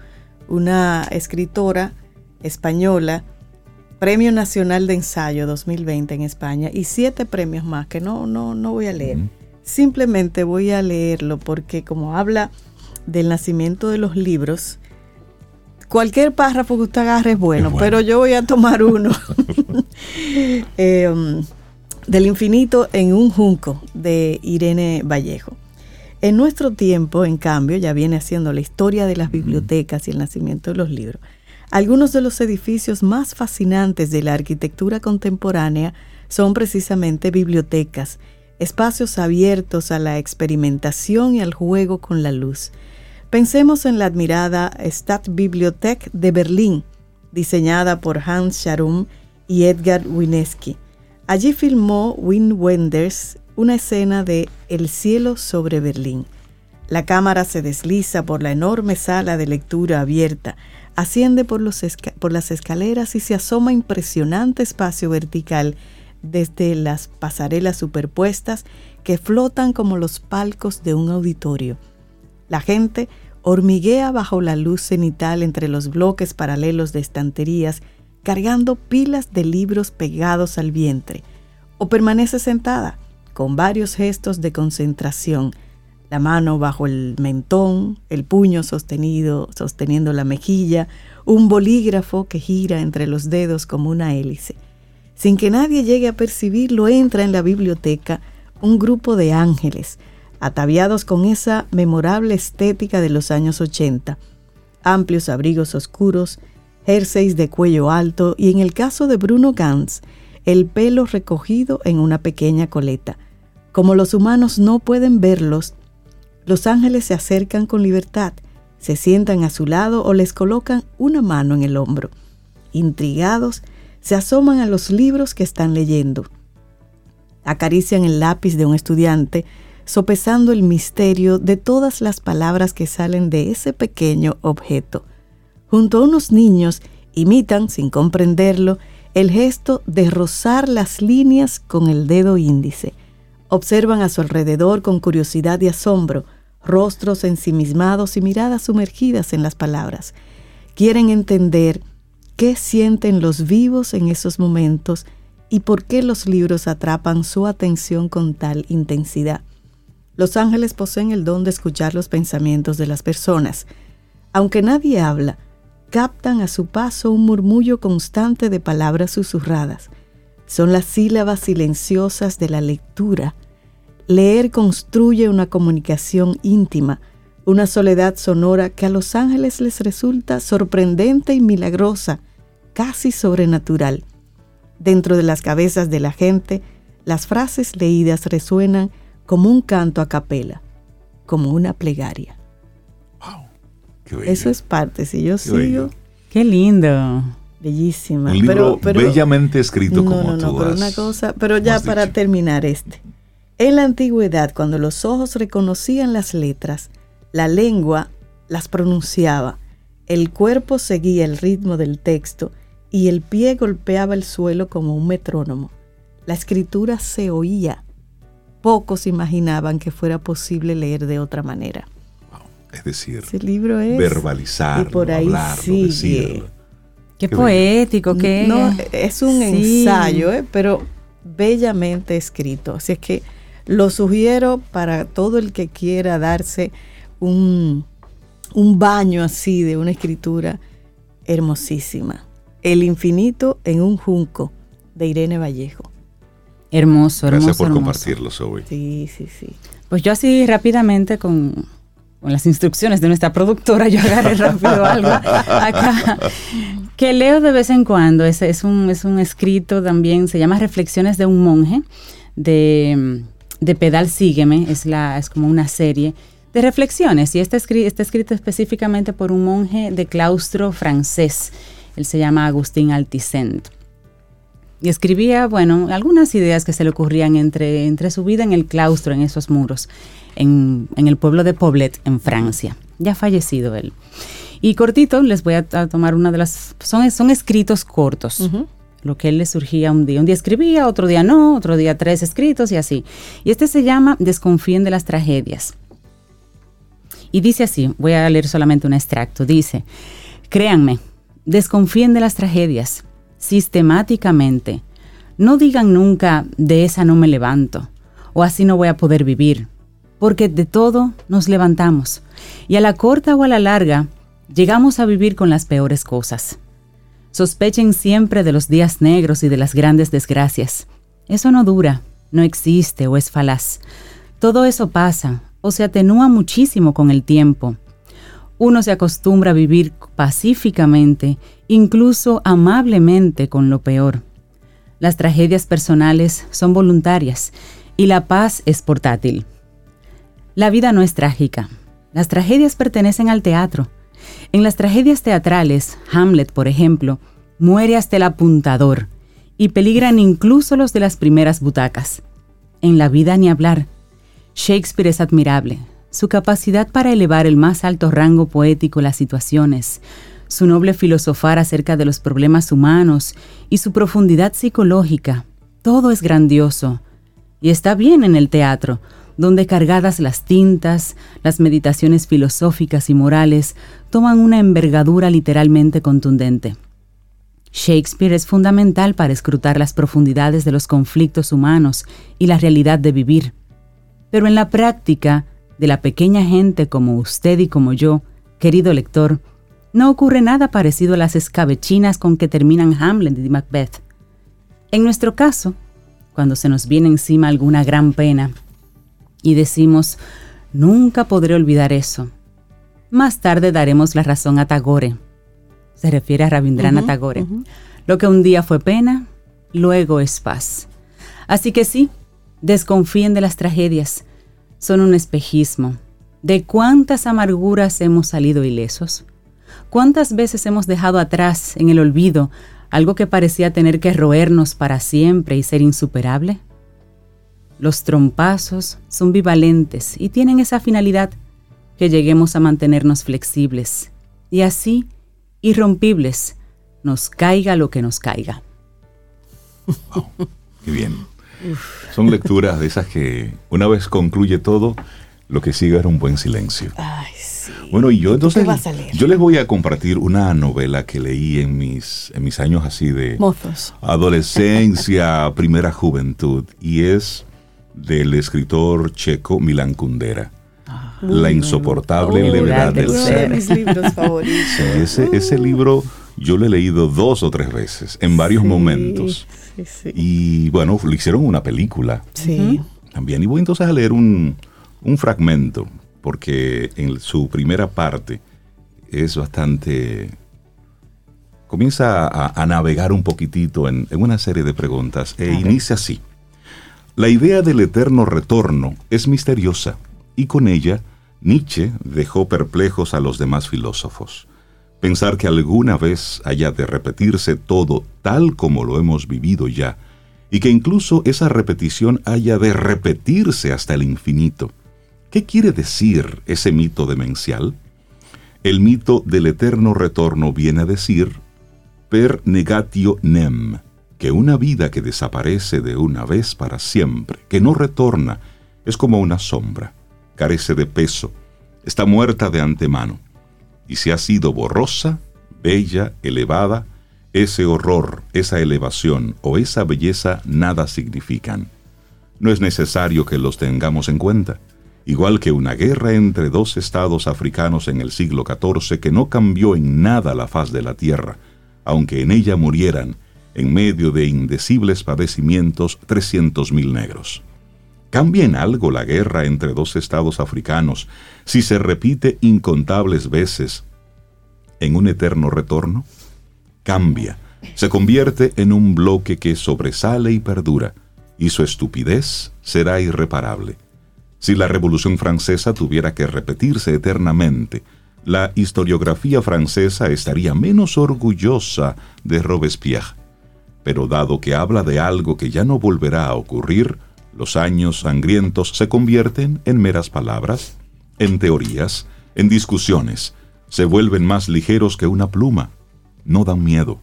una escritora española, Premio Nacional de Ensayo 2020 en España y siete premios más que no, no, no voy a leer. Simplemente voy a leerlo porque como habla del nacimiento de los libros, cualquier párrafo que usted agarre es bueno, Es bueno. pero yo voy a tomar uno. Em, del infinito en un junco de Irene Vallejo. En nuestro tiempo, en cambio, ya viene haciendo la historia de las bibliotecas y el nacimiento de los libros. Algunos de los edificios más fascinantes de la arquitectura contemporánea son precisamente bibliotecas, espacios abiertos a la experimentación y al juego con la luz. Pensemos en la admirada Stadtbibliothek de Berlín, diseñada por Hans Scharum y Edgar Wineski. Allí filmó Wim Wenders una escena de El cielo sobre Berlín. La cámara se desliza por la enorme sala de lectura abierta, asciende por, las escaleras y se asoma impresionante espacio vertical desde las pasarelas superpuestas que flotan como los palcos de un auditorio. La gente hormiguea bajo la luz cenital entre los bloques paralelos de estanterías, cargando pilas de libros pegados al vientre, o permanece sentada, con varios gestos de concentración, la mano bajo el mentón, el puño sostenido, sosteniendo la mejilla, un bolígrafo que gira entre los dedos como una hélice. Sin que nadie llegue a percibirlo, entra en la biblioteca un grupo de ángeles, ataviados con esa memorable estética de los años 80, amplios abrigos oscuros, jerseys de cuello alto y en el caso de Bruno Ganz, el pelo recogido en una pequeña coleta. Como los humanos no pueden verlos, los ángeles se acercan con libertad, se sientan a su lado o les colocan una mano en el hombro. Intrigados, se asoman a los libros que están leyendo. Acarician el lápiz de un estudiante, sopesando el misterio de todas las palabras que salen de ese pequeño objeto. Junto a unos niños imitan, sin comprenderlo, el gesto de rozar las líneas con el dedo índice. Observan a su alrededor con curiosidad y asombro, rostros ensimismados y miradas sumergidas en las palabras. Quieren entender qué sienten los vivos en esos momentos y por qué los libros atrapan su atención con tal intensidad. Los ángeles poseen el don de escuchar los pensamientos de las personas. Aunque nadie habla, captan a su paso un murmullo constante de palabras susurradas. Son las sílabas silenciosas de la lectura. Leer construye una comunicación íntima, una soledad sonora que a los ángeles les resulta sorprendente y milagrosa, casi sobrenatural. Dentro de las cabezas de la gente, las frases leídas resuenan como un canto a capela, como una plegaria. Qué bello. Eso es parte, si yo Qué sigo, bello. Qué lindo. bellísima. Un libro pero, pero, bellamente escrito no, como no, no, tú pero has- una cosa, pero ya para dicho. terminar este. En la antigüedad, cuando los ojos reconocían las letras, la lengua las pronunciaba, el cuerpo seguía el ritmo del texto y el pie golpeaba el suelo como un metrónomo. La escritura se oía. Pocos imaginaban que fuera posible leer de otra manera. Es decir, Ese libro es. verbalizar, y por ahí hablarlo, sigue. decirlo. Qué, Qué poético, qué. No, es un Sí. ensayo, ¿eh? pero bellamente escrito. Así es que lo sugiero para todo el que quiera darse un, un baño así de una escritura hermosísima. El infinito en un junco de Irene Vallejo. Hermoso, hermoso. Gracias por hermoso. compartirlo, Zoe. Sí, sí, sí. Pues yo así rápidamente con, con las instrucciones de nuestra productora, yo agarré rápido algo acá, que leo de vez en cuando. Es, es, un, es un escrito también, se llama Reflexiones de un monje, de, de Pedal Sígueme, es, la, es como una serie de reflexiones y está, escri- está escrito específicamente por un monje de claustro francés. Él se llama Agustín Alticent. Y escribía, bueno, algunas ideas que se le ocurrían entre, entre su vida en el claustro, en esos muros, en, en el pueblo de Poblet, en Francia. Ya fallecido él. Y cortito, les voy a, a tomar una de las... Son, son escritos cortos. Ujú. Lo que él le surgía un día. Un día escribía, otro día no, otro día tres escritos y así. Y este se llama Desconfíen de las tragedias. Y dice así, voy a leer solamente un extracto. Dice, créanme, desconfíen de las tragedias sistemáticamente. No digan nunca, de esa no me levanto, o así no voy a poder vivir, porque de todo nos levantamos, y a la corta o a la larga, llegamos a vivir con las peores cosas. Sospechen siempre de los días negros y de las grandes desgracias. Eso no dura, no existe o es falaz. Todo eso pasa o se atenúa muchísimo con el tiempo. Uno se acostumbra a vivir pacíficamente, incluso amablemente con lo peor. Las tragedias personales son voluntarias y la paz es portátil. La vida no es trágica. Las tragedias pertenecen al teatro. En las tragedias teatrales, Hamlet, por ejemplo, muere hasta el apuntador y peligran incluso los de las primeras butacas. En la vida ni hablar. Shakespeare es admirable. Su capacidad para elevar el más alto rango poético las situaciones, su noble filosofar acerca de los problemas humanos y su profundidad psicológica, todo es grandioso. Y está bien en el teatro, donde cargadas las tintas, las meditaciones filosóficas y morales toman una envergadura literalmente contundente. Shakespeare es fundamental para escrutar las profundidades de los conflictos humanos y la realidad de vivir. Pero en la práctica, de la pequeña gente como usted y como yo, querido lector, no ocurre nada parecido a las escabechinas con que terminan Hamlet y Macbeth. En nuestro caso, cuando se nos viene encima alguna gran pena y decimos, nunca podré olvidar eso, más tarde daremos la razón a Tagore. Se refiere a Rabindranath Ujú, Tagore. Lo que un día fue pena, luego es paz. Así que sí, desconfíen de las tragedias. Son un espejismo. ¿De cuántas amarguras hemos salido ilesos? ¿Cuántas veces hemos dejado atrás, en el olvido, algo que parecía tener que roernos para siempre y ser insuperable? Los trompazos son bivalentes y tienen esa finalidad, que lleguemos a mantenernos flexibles y así irrompibles, nos caiga lo que nos caiga. Qué bien. Son lecturas de esas que una vez concluye todo, lo que sigue era un buen silencio. Ay, sí. Bueno, y yo ¿Tú entonces, yo les voy a compartir una novela que leí en mis, en mis años así de Mozos. adolescencia, primera juventud, y es del escritor checo Milan Kundera. La insoportable Oh, levedad del del Uno de ser. mis libros favoritos. Sí, ese, ese libro yo lo he leído dos o tres veces, en varios Sí, momentos. Sí, sí. Y bueno, le hicieron una película Sí. también. Y voy entonces a leer un, un fragmento, porque en su primera parte es bastante... Comienza a, a navegar un poquitito en, en una serie de preguntas e inicia así. La idea del eterno retorno es misteriosa y con ella Nietzsche dejó perplejos a los demás filósofos. Pensar que alguna vez haya de repetirse todo tal como lo hemos vivido ya, y que incluso esa repetición haya de repetirse hasta el infinito. ¿Qué quiere decir ese mito demencial? El mito del eterno retorno viene a decir per negatio nem, que una vida que desaparece de una vez para siempre, que no retorna, es como una sombra, carece de peso, está muerta de antemano. Y si ha sido borrosa, bella, elevada, ese horror, esa elevación o esa belleza nada significan. No es necesario que los tengamos en cuenta, igual que una guerra entre dos estados africanos en el siglo XIV que no cambió en nada la faz de la tierra, aunque en ella murieran, en medio de indecibles padecimientos, 300.000 negros. ¿Cambia en algo la guerra entre dos estados africanos si se repite incontables veces en un eterno retorno? Cambia, se convierte en un bloque que sobresale y perdura, y su estupidez será irreparable. Si la Revolución Francesa tuviera que repetirse eternamente, la historiografía francesa estaría menos orgullosa de Robespierre. Pero dado que habla de algo que ya no volverá a ocurrir, los años sangrientos se convierten en meras palabras, en teorías, en discusiones, se vuelven más ligeros que una pluma, no dan miedo.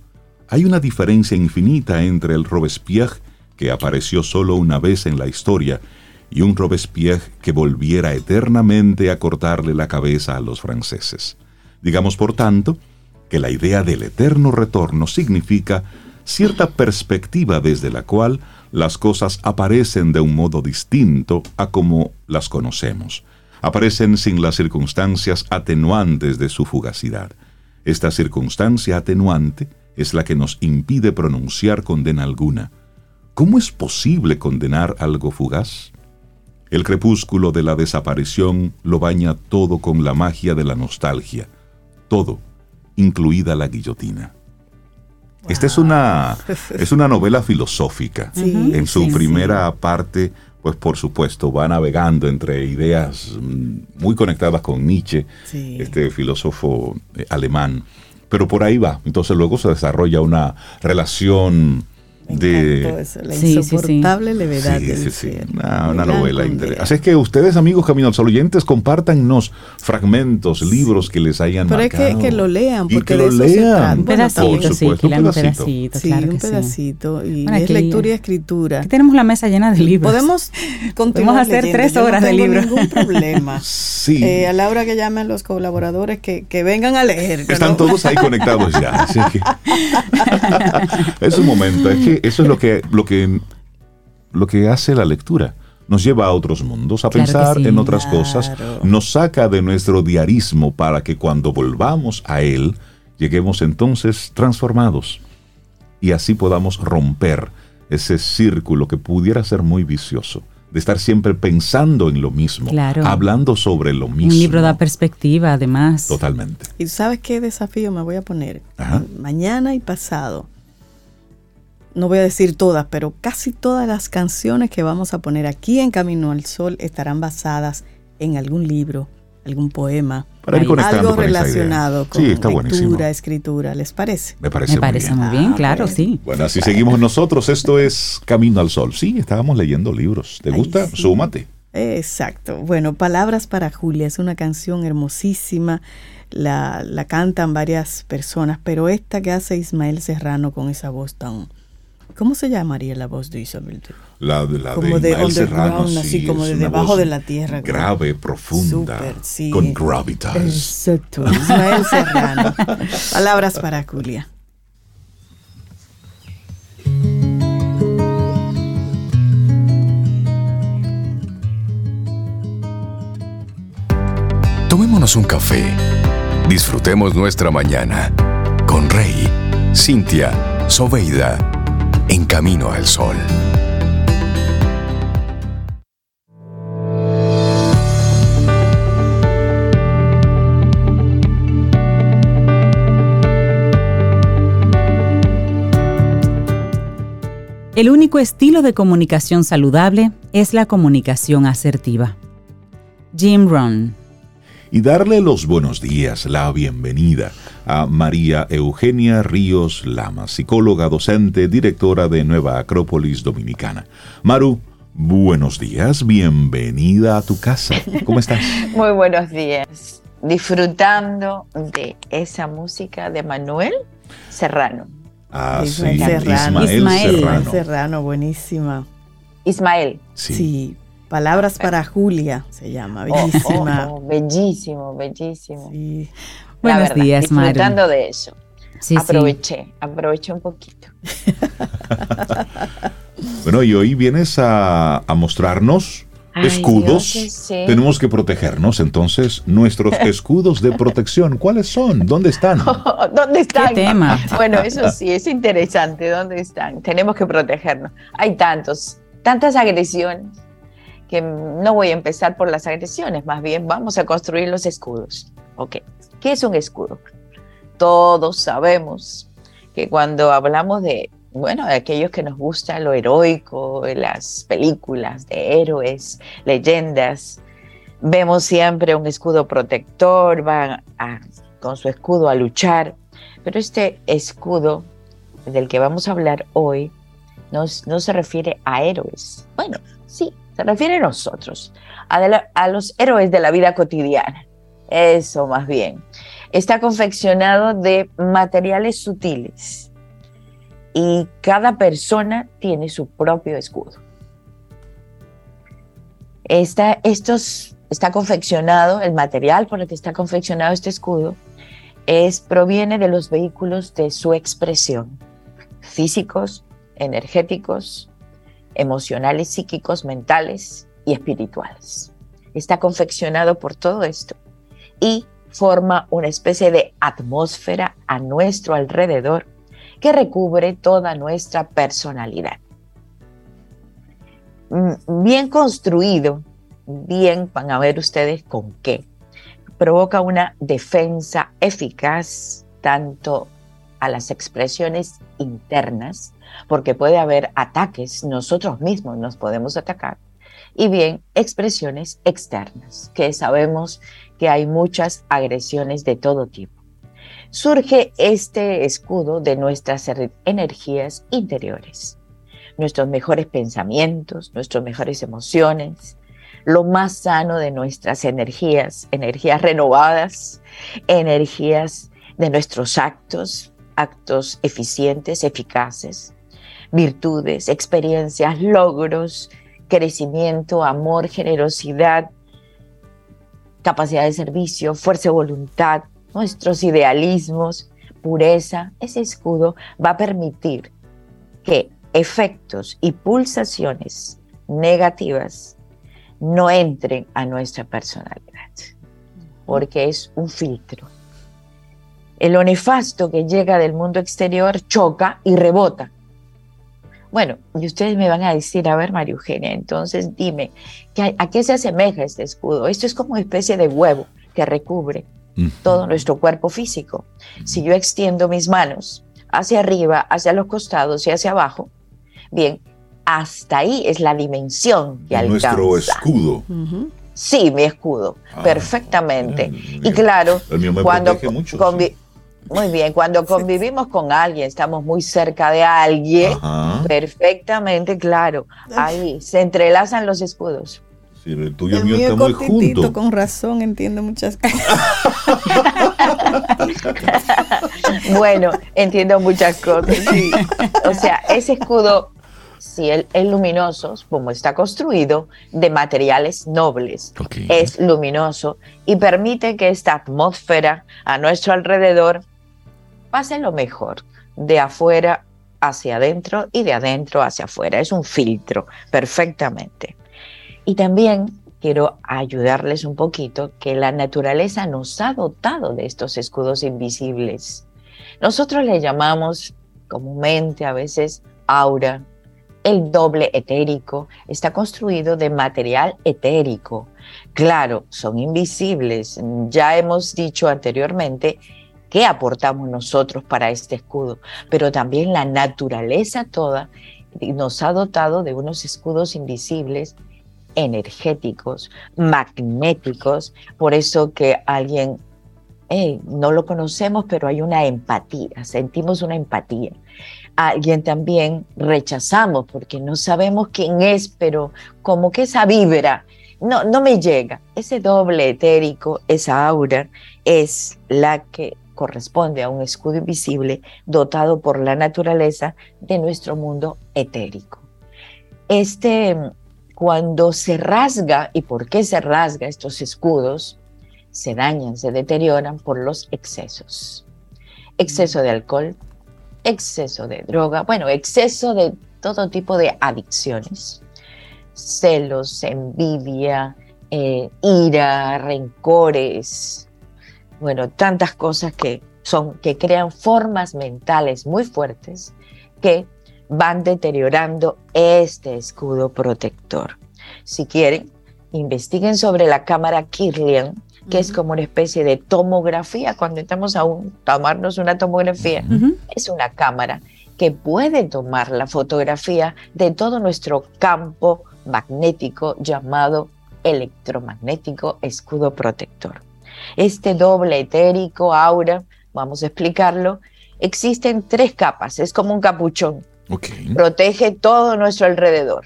Hay una diferencia infinita entre el Robespierre que apareció solo una vez en la historia y un Robespierre que volviera eternamente a cortarle la cabeza a los franceses. Digamos, por tanto, que la idea del eterno retorno significa cierta perspectiva desde la cual las cosas aparecen de un modo distinto a como las conocemos. Aparecen sin las circunstancias atenuantes de su fugacidad. Esta circunstancia atenuante es la que nos impide pronunciar condena alguna. ¿Cómo es posible condenar algo fugaz? El crepúsculo de la desaparición lo baña todo con la magia de la nostalgia, todo, incluida la guillotina. Esta es una, es una novela filosófica. en su primera parte, pues por supuesto, va navegando entre ideas mm, muy conectadas con Nietzsche, este filósofo eh, alemán. Pero por ahí va. Entonces luego se desarrolla una relación de la insoportable levedad sí, sí, Una, novela interesante. Así es que ustedes, amigos Camino al Sol oyentes, compártanos fragmentos, libros que les hayan Pero marcado. es que, que lo lean, porque y que lo lean. Un pedacito, sí, un pedacito. sí, claro un pedacito. Y es lectura y escritura. Aquí tenemos la mesa llena de libros. Podemos continuar Podemos hacer tres horas Yo no de tengo libros. ningún problema. Sí. Eh, a la hora que llamen los colaboradores, que, que vengan a leer. que Están no- todos ahí conectados ya. así que- es un momento, es que eso es lo que, lo que, lo que hace la lectura. Nos lleva a otros mundos, a Claro pensar sí. en otras cosas, Claro. nos saca de nuestro diarismo para que cuando volvamos a él, lleguemos entonces transformados y así podamos romper ese círculo que pudiera ser muy vicioso, de estar siempre pensando en lo mismo, Claro. hablando sobre lo mismo. Un libro da perspectiva, además. Totalmente. ¿Y sabes qué desafío me voy a poner? Ajá. Mañana y pasado. No voy a decir todas, pero casi todas las canciones que vamos a poner aquí en Camino al Sol estarán basadas en algún libro, algún poema, Para ir Ahí. conectando algo con esa idea. relacionado con Sí, está buenísimo. lectura, escritura. ¿Les parece? Me parece, Me parece muy muy bien. Ah, claro, bueno. sí. Bueno, así seguimos nosotros. Esto es Camino al Sol. Sí, estábamos leyendo libros. ¿Te Ay, gusta? sí. Súmate. Exacto. Bueno, Palabras para Julia es una canción hermosísima. La, la cantan varias personas, pero esta que hace Ismael Serrano con esa voz tan... ¿Cómo se llamaría la voz de Isabel? La, de- la Como de de Serrano, underground, así sí, como de debajo de la tierra. Grave, profunda. Súper, sí. Con gravitas. Exacto. Ismael Serrano. Palabras para Julia. Tomémonos un café. Disfrutemos nuestra mañana con Rey, Cintia, Soveida, en camino al sol. El único estilo de comunicación saludable es la comunicación asertiva. Jim Rohn. Y darle los buenos días, la bienvenida a María Eugenia Ríos Lama, psicóloga, docente, directora de Nueva Acrópolis Dominicana. Maru, buenos días, bienvenida a tu casa. ¿Cómo estás? Muy buenos días. Disfrutando de esa música de Manuel Serrano. Ah, sí, Ismael Serrano. Ismael, Ismael. Serrano. Serrano, buenísima. Ismael. Sí. Sí. Palabras para Julia se llama, Oh, bellísima. oh, oh, bellísimo, bellísimo. Sí. La Buenos verdad, días, Maru. Disfrutando de eso. Sí, sí. aproveché, aproveché un poquito. Bueno, y hoy vienes a, a mostrarnos Ay, escudos. Sí. Tenemos que protegernos, entonces, nuestros escudos de protección, ¿cuáles son? ¿Dónde están? ¿Dónde están? tema? Bueno, eso sí, es interesante. ¿Dónde están? Tenemos que protegernos. Hay tantos, tantas agresiones que no voy a empezar por las agresiones, más bien vamos a construir los escudos. Ok, ¿qué es un escudo? Todos sabemos que cuando hablamos de, bueno, de aquellos que nos gusta lo heroico, las películas de héroes, leyendas, vemos siempre un escudo protector, van con su escudo a luchar, pero este escudo del que vamos a hablar hoy no, se refiere a héroes. Bueno, sí, se refiere a nosotros, a los héroes de la vida cotidiana. Eso más bien. Está confeccionado de materiales sutiles y cada persona tiene su propio escudo. Está, estos, está confeccionado, el material por el que está confeccionado este escudo es, proviene de los vehículos de su expresión, físicos, energéticos, emocionales, psíquicos, mentales y espirituales. Está confeccionado por todo esto y forma una especie de atmósfera a nuestro alrededor que recubre toda nuestra personalidad. Mm, Bien construido, bien, van a ver ustedes con qué, provoca una defensa eficaz tanto a las expresiones internas, porque puede haber ataques, nosotros mismos nos podemos atacar, y bien expresiones externas, que sabemos que hay muchas agresiones de todo tipo. Surge este escudo de nuestras er- energías interiores, nuestros mejores pensamientos, nuestras mejores emociones, lo más sano de nuestras energías, energías renovadas, energías de nuestros actos, actos eficientes, eficaces, virtudes, experiencias, logros, crecimiento, amor, generosidad, capacidad de servicio, fuerza de voluntad, nuestros idealismos, pureza. Ese escudo va a permitir que efectos y pulsaciones negativas no entren a nuestra personalidad, porque es un filtro. El lo nefasto que llega del mundo exterior choca y rebota. Bueno, y ustedes me van a decir, a ver, María Eugenia, entonces dime, ¿qué- ¿a qué se asemeja este escudo? Esto es como una especie de huevo que recubre todo nuestro cuerpo físico. Si yo extiendo mis manos hacia arriba, hacia los costados y hacia abajo, bien, hasta ahí es la dimensión que alcanza. Nuestro escudo. Sí, mi escudo, Ah, perfectamente. bien, Y claro, El mío me cuando mucho, muy bien, cuando convivimos con alguien, estamos muy cerca de alguien, Ajá. perfectamente claro, ahí se entrelazan los escudos. Sí, el tuyo y El mío mío está es muy junto. con razón, entiendo muchas cosas. Bueno, entiendo muchas cosas. sí. O sea, ese escudo, si él es luminoso, como está construido, de materiales nobles, Ok. es luminoso y permite que esta atmósfera a nuestro alrededor pase lo mejor, de afuera hacia adentro y de adentro hacia afuera. Es un filtro, perfectamente. Y también quiero ayudarles un poquito que la naturaleza nos ha dotado de estos escudos invisibles. Nosotros le llamamos comúnmente a veces aura. El doble etérico está construido de material etérico. Claro, son invisibles. Ya hemos dicho anteriormente qué aportamos nosotros para este escudo, pero también la naturaleza toda nos ha dotado de unos escudos invisibles energéticos, magnéticos, por eso que alguien, no lo conocemos, pero hay una empatía, sentimos una empatía. Alguien también rechazamos porque no sabemos quién es, pero como que esa vibra no, no me llega. Ese doble etérico, esa aura, es la que corresponde a un escudo invisible dotado por la naturaleza de nuestro mundo etérico. Este cuando se rasga, ¿y por qué se rasga estos escudos? Se dañan, se deterioran por los excesos. Exceso de alcohol, exceso de droga, bueno, exceso de todo tipo de adicciones, celos, envidia, eh, ira, rencores, bueno, tantas cosas que son que crean formas mentales muy fuertes que van deteriorando este escudo protector. Si quieren, investiguen sobre la cámara Kirlian, que es como una especie de tomografía. Cuando estamos a tomarnos una tomografía, es una cámara que puede tomar la fotografía de todo nuestro campo magnético llamado electromagnético escudo protector. Este doble etérico aura, vamos a explicarlo, existen tres capas, es como un capuchón. Protege todo nuestro alrededor,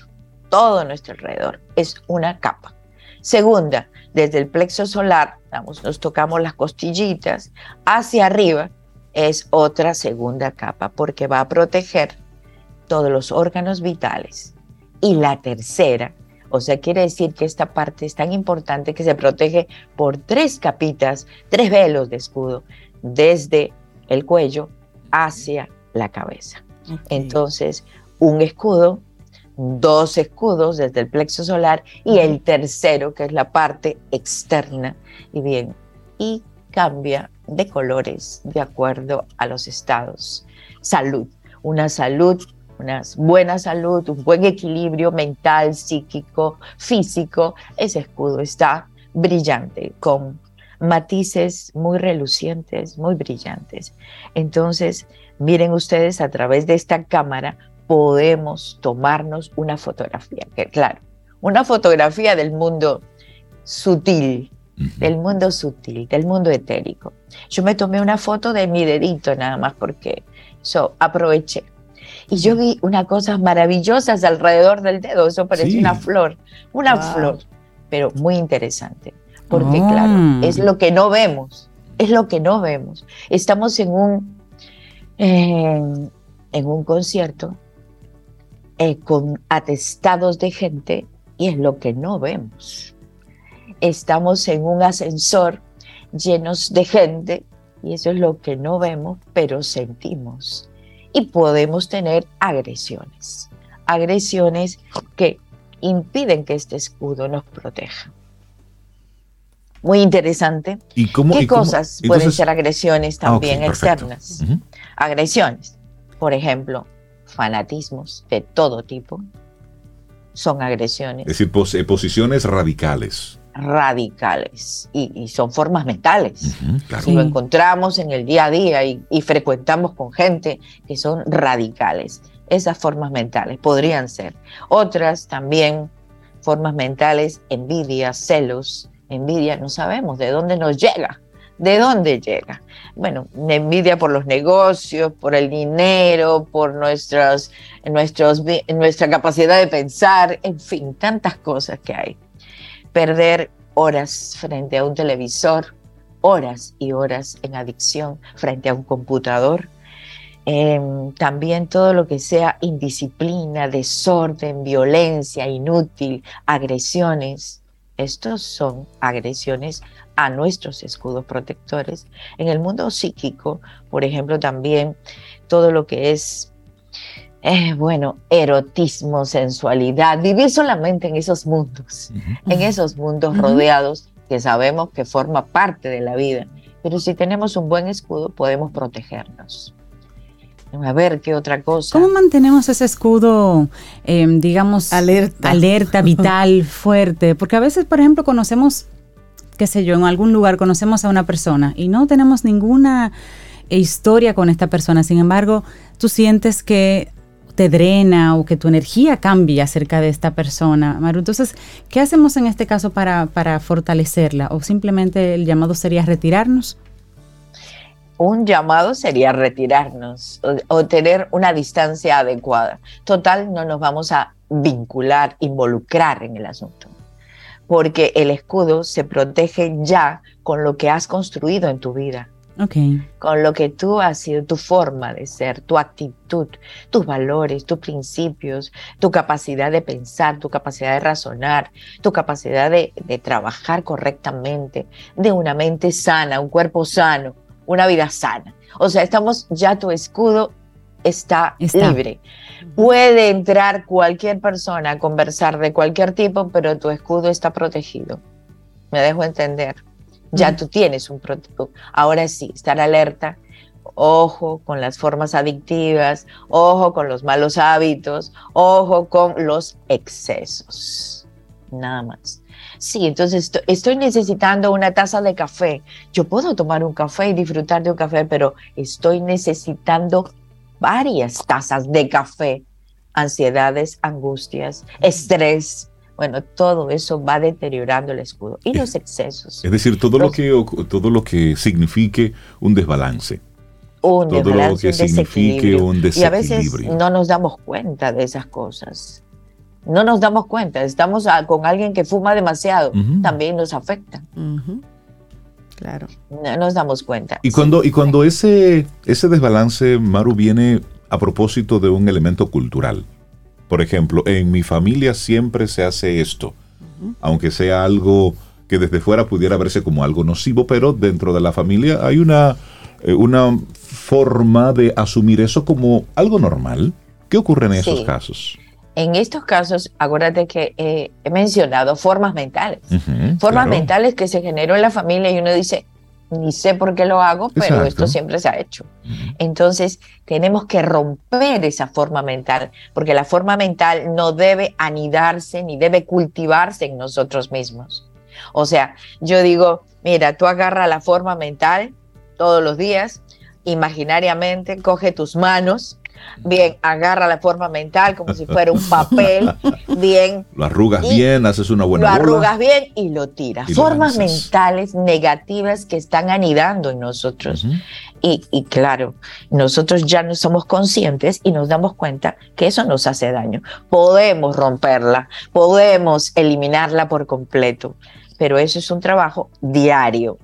todo nuestro alrededor, es una capa. Segunda, desde el plexo solar, nos tocamos las costillitas, hacia arriba es otra segunda capa porque va a proteger todos los órganos vitales. Y la tercera, o sea, quiere decir que esta parte es tan importante que se protege por tres capitas, tres velos de escudo, desde el cuello hacia la cabeza. Entonces, un escudo dos escudos desde el plexo solar y el tercero, que es la parte externa. Y bien, y cambia de colores de acuerdo a los estados. Salud, una salud, una buena salud, un buen equilibrio mental, psíquico, físico. Ese escudo está brillante, con matices muy relucientes, muy brillantes. Entonces, miren ustedes a través de esta cámara podemos tomarnos una fotografía, que claro, una fotografía del mundo sutil, del mundo sutil, del mundo etérico. Yo me tomé una foto de mi dedito nada más porque yo aproveché. Y yo vi unas cosas maravillosas alrededor del dedo, eso parecía una flor, una flor, pero muy interesante, porque claro, ah. es lo que no vemos, es lo que no vemos. Estamos en un, en un concierto eh, con atestados de gente y es lo que no vemos. Estamos en un ascensor llenos de gente y eso es lo que no vemos, pero sentimos. Y podemos tener agresiones, agresiones que impiden que este escudo nos proteja. Muy interesante. ¿Y cómo, ¿Qué cosas pueden ser agresiones ah, también externas? Agresiones. Por ejemplo, fanatismos de todo tipo, son agresiones. Es decir, eh, posiciones radicales. Radicales y, son formas mentales. Si lo encontramos en el día a día y, y frecuentamos con gente que son radicales, esas formas mentales podrían ser. Otras también, formas mentales, envidia, celos. Envidia, no sabemos de dónde nos llega ¿De dónde llega? Bueno, envidia por los negocios, por el dinero, por nuestros, nuestros, nuestra capacidad de pensar, en fin, tantas cosas que hay. Perder horas frente a un televisor, horas y horas en adicción frente a un computador. Em, también todo lo que sea indisciplina, desorden, violencia inútil, agresiones. Estos son agresiones a nuestros escudos protectores. En el mundo psíquico, por ejemplo, también todo lo que es, eh, bueno, erotismo, sensualidad, vivir solamente en esos mundos, en esos mundos rodeados que sabemos que forma parte de la vida. Pero si tenemos un buen escudo, podemos protegernos. A ver, ¿qué otra cosa? ¿Cómo mantenemos ese escudo, em, digamos, alerta, alerta vital, fuerte? Porque a veces, por ejemplo, conocemos qué sé yo, en algún lugar conocemos a una persona y no tenemos ninguna historia con esta persona, sin embargo, tú sientes que te drena o que tu energía cambia acerca de esta persona, Maru. Entonces, ¿qué hacemos en este caso para, para fortalecerla? ¿O simplemente el llamado sería retirarnos? Un llamado sería retirarnos o tener una distancia adecuada. Total, no nos vamos a vincular, involucrar en el asunto porque el escudo se protege ya con lo que has construido en tu vida. Con lo que tú has sido, tu forma de ser, tu actitud, tus valores, tus principios, tu capacidad de pensar, tu capacidad de razonar, tu capacidad de, trabajar correctamente, de una mente sana, un cuerpo sano, una vida sana. O sea, estamos, ya tu escudo está, está, libre. Puede entrar cualquier persona a conversar de cualquier tipo, pero tu escudo está protegido. Me dejo entender ya tú tienes un protocolo. Ahora sí, estar alerta, ojo con las formas adictivas, ojo con los malos hábitos, ojo con los excesos. Nada más. Sí, entonces estoy necesitando una taza de café. Yo puedo tomar un café y disfrutar de un café, pero estoy necesitando varias tazas de café. Ansiedades, angustias, estrés, bueno, todo eso va deteriorando el escudo. Y los excesos. Es decir, todo, lo, que, todo lo que signifique un desbalance. Un todo desbalance, lo que signifique un desequilibrio. Y a veces no nos damos cuenta de esas cosas. No nos damos cuenta. Estamos con alguien que fuma demasiado. También nos afecta. Claro. No nos damos cuenta. Y cuando, y cuando ese, ese desbalance, Maru, viene a propósito de un elemento cultural. Por ejemplo, en mi familia siempre se hace esto, aunque sea algo que desde fuera pudiera verse como algo nocivo, pero dentro de la familia hay una, eh, una forma de asumir eso como algo normal. ¿Qué ocurre en esos casos? En estos casos, acuérdate que eh, he mencionado formas mentales. formas mentales que se generó en la familia y uno dice, ni sé por qué lo hago, pero esto siempre se ha hecho. Entonces, tenemos que romper esa forma mental, porque la forma mental no debe anidarse ni debe cultivarse en nosotros mismos. O sea, yo digo, mira, tú agarra la forma mental todos los días, imaginariamente, coge tus manos, bien, agarra la forma mental como si fuera un papel, bien. Lo arrugas bien, haces una buena Lo arrugas bien y lo tiras. Formas mentales negativas que están anidando en nosotros. y, y, claro, nosotros ya no somos conscientes y nos damos cuenta que eso nos hace daño. Podemos romperla, podemos eliminarla por completo, pero eso es un trabajo diario.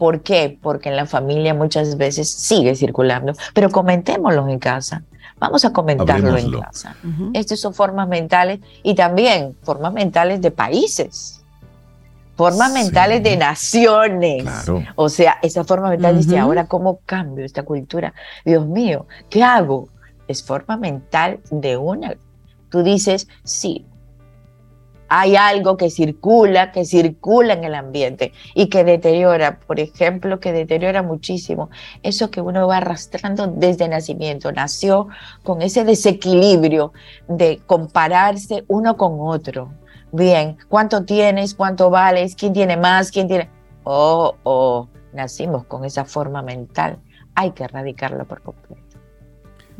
¿Por qué? Porque en la familia muchas veces sigue circulando, pero comentémoslo en casa. Vamos a comentarlo en casa. Estas son formas mentales y también formas mentales de países, formas mentales de naciones. O sea, esa forma mental dice, ahora cómo cambio esta cultura. Dios mío, ¿qué hago? Es forma mental de una. Tú dices, sí, hay algo que circula, que circula en el ambiente y que deteriora, por ejemplo, que deteriora muchísimo eso que uno va arrastrando desde nacimiento. Nació con ese desequilibrio de compararse uno con otro. Bien, ¿cuánto tienes? ¿Cuánto vales? ¿Quién tiene más? ¿Quién tiene? Oh, oh, nacimos con esa forma mental. Hay que erradicarla por completo.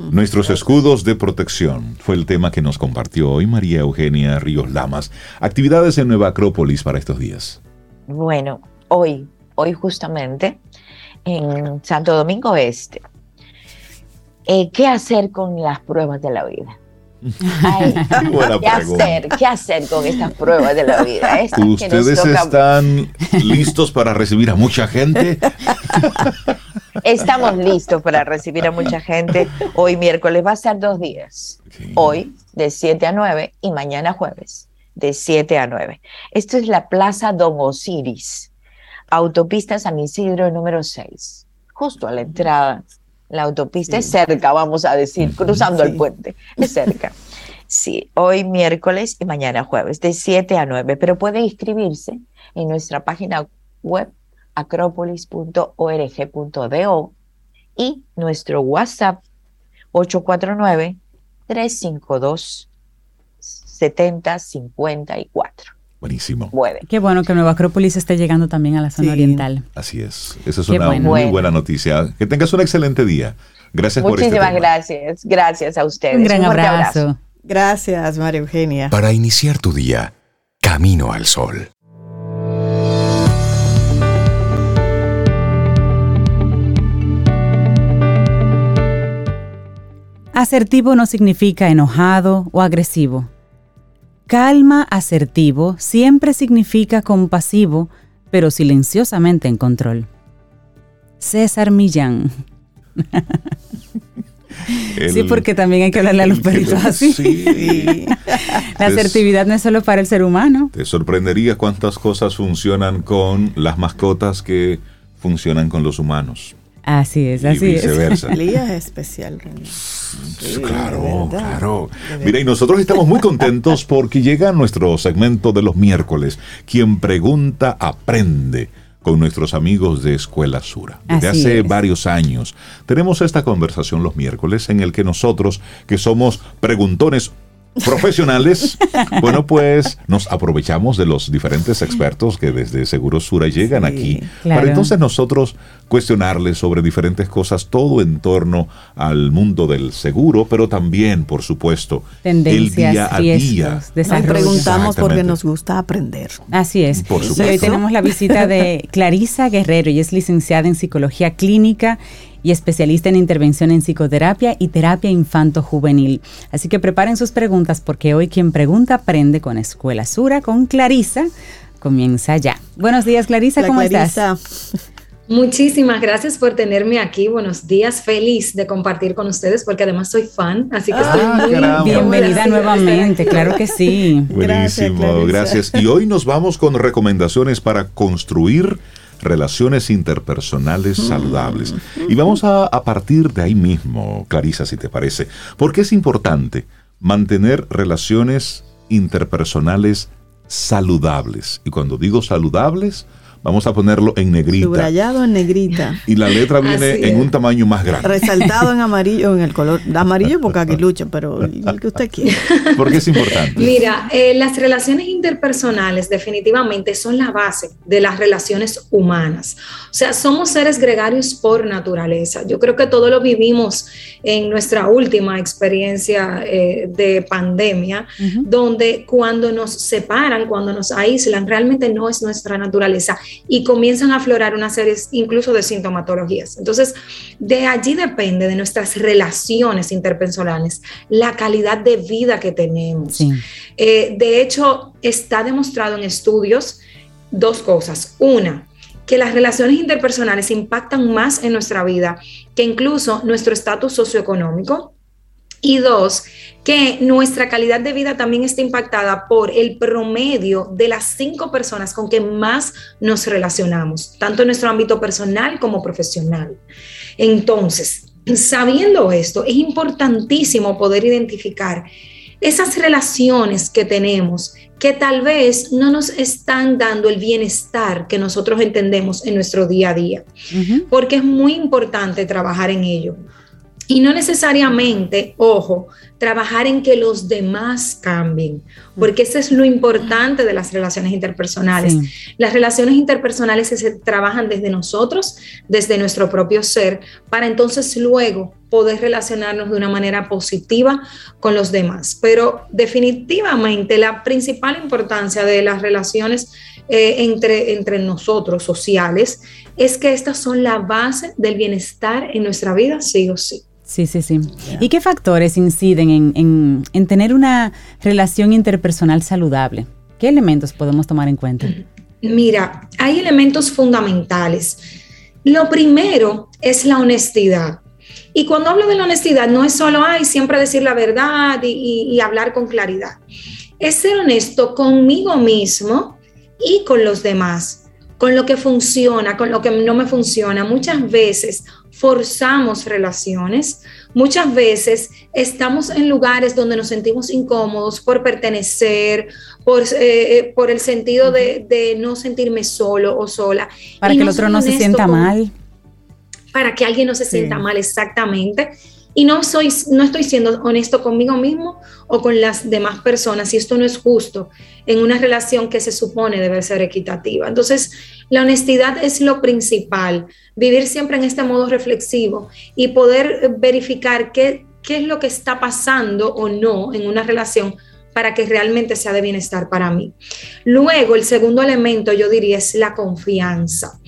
Nuestros escudos de protección fue el tema que nos compartió hoy María Eugenia Ríos Lamas. Actividades en Nueva Acrópolis para estos días. Bueno, hoy, hoy justamente en Santo Domingo Este. Eh, ¿Qué hacer con las pruebas de la vida? ¿qué, hacer, ¿Qué hacer con estas pruebas de la vida? ¿Ustedes están listos para recibir a mucha gente? Estamos listos para recibir a mucha gente. Hoy miércoles va a ser dos días. Hoy de 7 a 9 y mañana jueves de 7 a 9. Esto es la Plaza Don Osiris, autopista San Isidro número 6, justo a la entrada. La autopista es cerca, vamos a decir, cruzando el puente, es cerca. Sí, hoy miércoles y mañana jueves, de 7 a 9, pero puede inscribirse en nuestra página web acropolis.org.do y nuestro WhatsApp 849-352-7054. Buenísimo. Qué bueno que Nueva Acrópolis esté llegando también a la zona oriental. Así es. Esa es una muy buena noticia. Que tengas un excelente día. Gracias por este Muchísimas gracias. Gracias a ustedes. Un gran abrazo. Gracias, María Eugenia. Para iniciar tu día, camino al sol. Asertivo no significa enojado o agresivo. Calma asertivo siempre significa compasivo, pero silenciosamente en control. César Millán. sí, porque también hay que hablarle a los perritos así. Sí. La asertividad no es solo para el ser humano. Te sorprendería cuántas cosas funcionan con las mascotas que funcionan con los humanos. Así es, así y viceversa. es. es especial. claro, claro. Mira, y nosotros estamos muy contentos porque llega nuestro segmento de los miércoles. Quien pregunta, aprende con nuestros amigos de Escuela Sura. Desde hace varios años tenemos esta conversación los miércoles en el que nosotros, que somos preguntones profesionales, bueno, pues nos aprovechamos de los diferentes expertos que desde Seguro Sura llegan aquí para entonces nosotros cuestionarles sobre diferentes cosas, todo en torno al mundo del seguro, pero también, por supuesto, el día a día. Nos preguntamos porque nos gusta aprender. Así es. Por supuesto. Hoy tenemos la visita de Clarisa Guerrero, y es licenciada en psicología clínica y especialista en intervención en psicoterapia y terapia infanto-juvenil. Así que preparen sus preguntas porque hoy quien pregunta aprende con Escuela Sura, con Clarisa. Comienza ya. Buenos días, Clarisa, ¿cómo estás? Muchísimas gracias por tenerme aquí. Buenos días, feliz de compartir con ustedes porque además soy fan, así que estoy ah, muy bienvenida nuevamente, claro que sí. Buenísimo, gracias. Y hoy nos vamos con recomendaciones para construir relaciones interpersonales mm. saludables. Y vamos a, a partir de ahí mismo, Clarisa, si te parece, porque es importante mantener relaciones interpersonales saludables. Y cuando digo saludables, Vamos a ponerlo en negrita. Subrayado en negrita. Y la letra viene en un tamaño más grande. Resaltado en amarillo, en el color amarillo porque aquí lucha, pero el que usted quiera. ¿Por qué es importante? Mira, eh, las relaciones interpersonales definitivamente son la base de las relaciones humanas. O sea, somos seres gregarios por naturaleza. Yo creo que todo lo vivimos en nuestra última experiencia eh, de pandemia, donde cuando nos separan, cuando nos aíslan, realmente no es nuestra naturaleza y comienzan a aflorar una serie incluso de sintomatologías. Entonces, de allí depende de nuestras relaciones interpersonales, la calidad de vida que tenemos. Eh, de hecho, está demostrado en estudios dos cosas. Una, que las relaciones interpersonales impactan más en nuestra vida que incluso nuestro estatus socioeconómico. Y dos, que nuestra calidad de vida también está impactada por el promedio de las cinco personas con que más nos relacionamos, tanto en nuestro ámbito personal como profesional. Entonces, sabiendo esto, es importantísimo poder identificar esas relaciones que tenemos que tal vez no nos están dando el bienestar que nosotros entendemos en nuestro día a día, porque es muy importante trabajar en ello. Y no necesariamente, ojo, trabajar en que los demás cambien, porque eso es lo importante de las relaciones interpersonales. Las relaciones interpersonales se trabajan desde nosotros, desde nuestro propio ser, para entonces luego poder relacionarnos de una manera positiva con los demás. Pero definitivamente la principal importancia de las relaciones eh, entre, entre nosotros sociales es que estas son la base del bienestar en nuestra vida, sí o sí. Sí, sí, sí. ¿Y qué factores inciden en, en, tener una relación interpersonal saludable? ¿Qué elementos podemos tomar en cuenta? Mira, hay elementos fundamentales. Lo primero es la honestidad. Y cuando hablo de la honestidad, no es solo, ay, siempre decir la verdad y, y hablar con claridad. Es ser honesto conmigo mismo y con los demás, con lo que funciona, con lo que no me funciona. Muchas veces forzamos relaciones, muchas veces estamos en lugares donde nos sentimos incómodos por pertenecer, por, eh, eh, por el sentido de, no sentirme solo o sola. Para que el otro no se sienta mal. Para que alguien no se sienta mal, exactamente y no, soy, no estoy siendo honesto conmigo mismo o con las demás personas y esto no es justo en una relación que se supone debe ser equitativa. Entonces, la honestidad es lo principal, vivir siempre en este modo reflexivo y poder verificar qué, qué es lo que está pasando o no en una relación para que realmente sea de bienestar para mí. Luego, el segundo elemento yo diría es la confianza.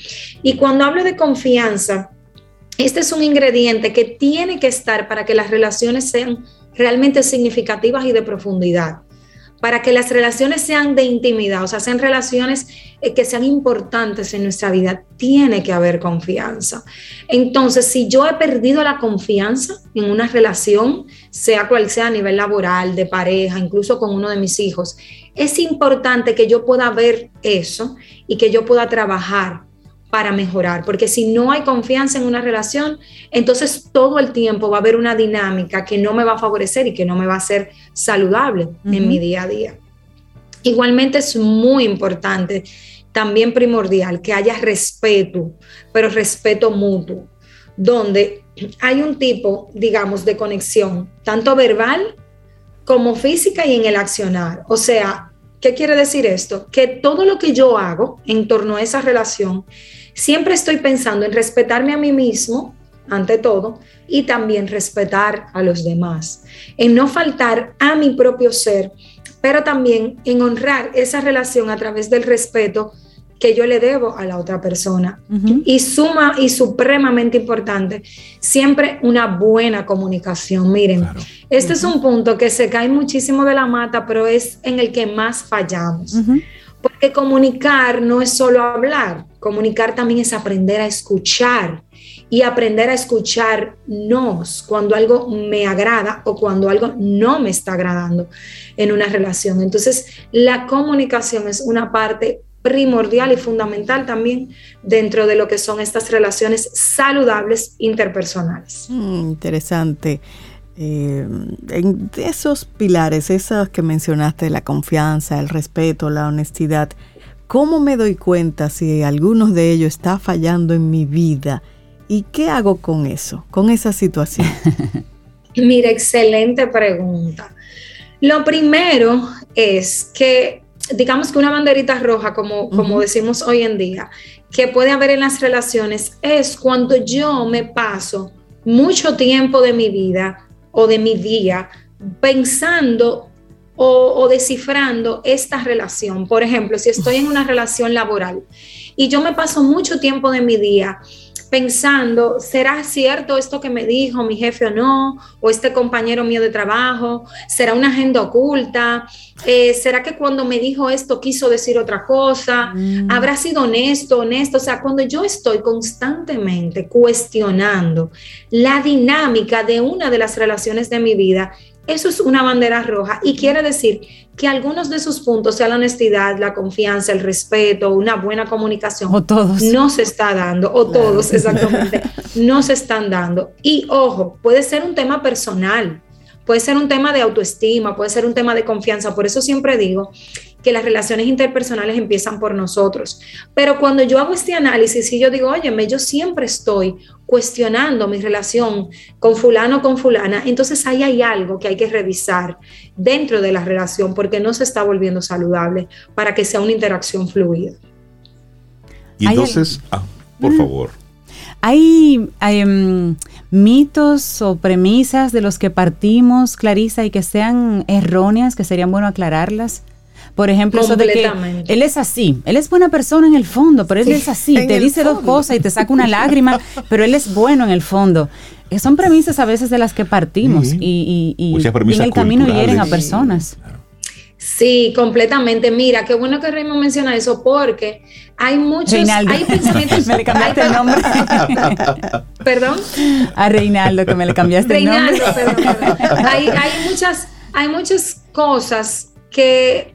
Y cuando hablo de confianza, este es un ingrediente que tiene que estar para que las relaciones sean realmente significativas y de profundidad. Para que las relaciones sean de intimidad, o sea, sean relaciones eh, que sean importantes en nuestra vida, tiene que haber confianza. Entonces, si yo he perdido la confianza en una relación, sea cual sea a nivel laboral, de pareja, incluso con uno de mis hijos, es importante que yo pueda ver eso y que yo pueda trabajar para mejorar, porque si no hay confianza en una relación, entonces todo el tiempo va a haber una dinámica que no me va a favorecer y que no me va a ser saludable en mi día a día. Igualmente es muy importante, también primordial, que haya respeto, pero respeto mutuo, donde hay un tipo, digamos, de conexión, tanto verbal como física y en el accionar. O sea, ¿qué quiere decir esto? Que todo lo que yo hago en torno a esa relación, siempre estoy pensando en respetarme a mí mismo, ante todo, y también respetar a los demás, en no faltar a mi propio ser, pero también en honrar esa relación a través del respeto que yo le debo a la otra persona. Y suma y supremamente importante, siempre una buena comunicación. Miren, este es un punto que se cae muchísimo de la mata, pero es en el que más fallamos. Porque comunicar no es solo hablar, comunicar también es aprender a escuchar y aprender a escucharnos cuando algo me agrada o cuando algo no me está agradando en una relación. Entonces, la comunicación es una parte primordial y fundamental también dentro de lo que son estas relaciones saludables interpersonales. Mm, interesante. Eh, en esos pilares, esos que mencionaste, la confianza, el respeto, la honestidad, ¿cómo me doy cuenta si algunos de ellos está fallando en mi vida? ¿Y qué hago con eso, con esa situación? Mira, excelente pregunta. Lo primero es que, digamos que una banderita roja, como, como decimos hoy en día, que puede haber en las relaciones es cuando yo me paso mucho tiempo de mi vida o de mi día pensando o, descifrando esta relación. Por ejemplo, si estoy en una relación laboral y yo me paso mucho tiempo de mi día pensando, ¿será cierto esto que me dijo mi jefe o no? ¿O este compañero mío de trabajo? ¿Será una agenda oculta? Eh, ¿Será que cuando me dijo esto quiso decir otra cosa? Mm. ¿Habrá sido honesto, honesto? O sea, cuando yo estoy constantemente cuestionando la dinámica de una de las relaciones de mi vida, eso es una bandera roja y quiere decir que algunos de sus puntos, sea la honestidad, la confianza, el respeto, una buena comunicación, o todos. no se está dando, o todos exactamente, no se están dando. Y ojo, puede ser un tema personal, puede ser un tema de autoestima, puede ser un tema de confianza. Por eso siempre digo que las relaciones interpersonales empiezan por nosotros. Pero cuando yo hago este análisis y yo digo, óyeme, yo siempre estoy cuestionando mi relación con fulano o con fulana, entonces ahí hay algo que hay que revisar dentro de la relación porque no se está volviendo saludable para que sea una interacción fluida. Y entonces, ah, por favor. Hay, em, mitos o premisas de los que partimos, Clarisa, y que sean erróneas, que serían bueno aclararlas. Por ejemplo, eso de que él es así, él es buena persona en el fondo, pero él es así, te dice dos cosas y te saca una lágrima, pero él es bueno en el fondo. Eh, son premisas a veces de las que partimos y, en el camino hieren a personas. Sí, completamente. Mira, qué bueno que Raymond menciona eso porque hay muchos hay pensamientos. me le cambiaste el nombre. ¿Perdón? A Reinaldo, que me le cambiaste el nombre. Perdón, perdón. Hay, hay, muchas, hay muchas cosas que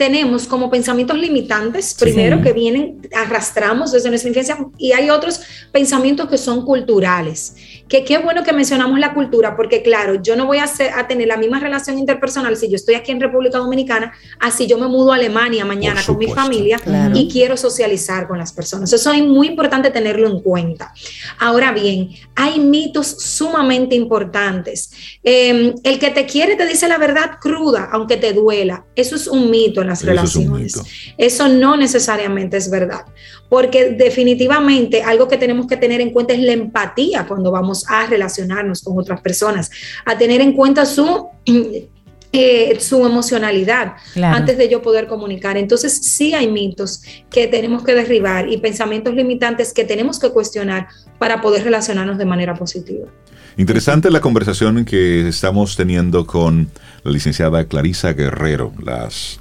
tenemos como pensamientos limitantes, primero que vienen, arrastramos desde nuestra infancia, y hay otros pensamientos que son culturales. Que qué bueno que mencionamos la cultura, porque claro, yo no voy a, a tener la misma relación interpersonal si yo estoy aquí en República Dominicana, así yo me mudo a Alemania mañana con mi familia y quiero socializar con las personas. Eso es muy importante tenerlo en cuenta. Ahora bien, hay mitos sumamente importantes. Em, el que te quiere te dice la verdad cruda, aunque te duela. Eso es un mito las relaciones. Eso no necesariamente es verdad, porque definitivamente algo que tenemos que tener en cuenta es la empatía cuando vamos a relacionarnos con otras personas, a tener en cuenta su... Eh, su emocionalidad antes de yo poder comunicar. Entonces sí hay mitos que tenemos que derribar y pensamientos limitantes que tenemos que cuestionar para poder relacionarnos de manera positiva. Interesante la conversación que estamos teniendo con la licenciada Clarisa Guerrero, las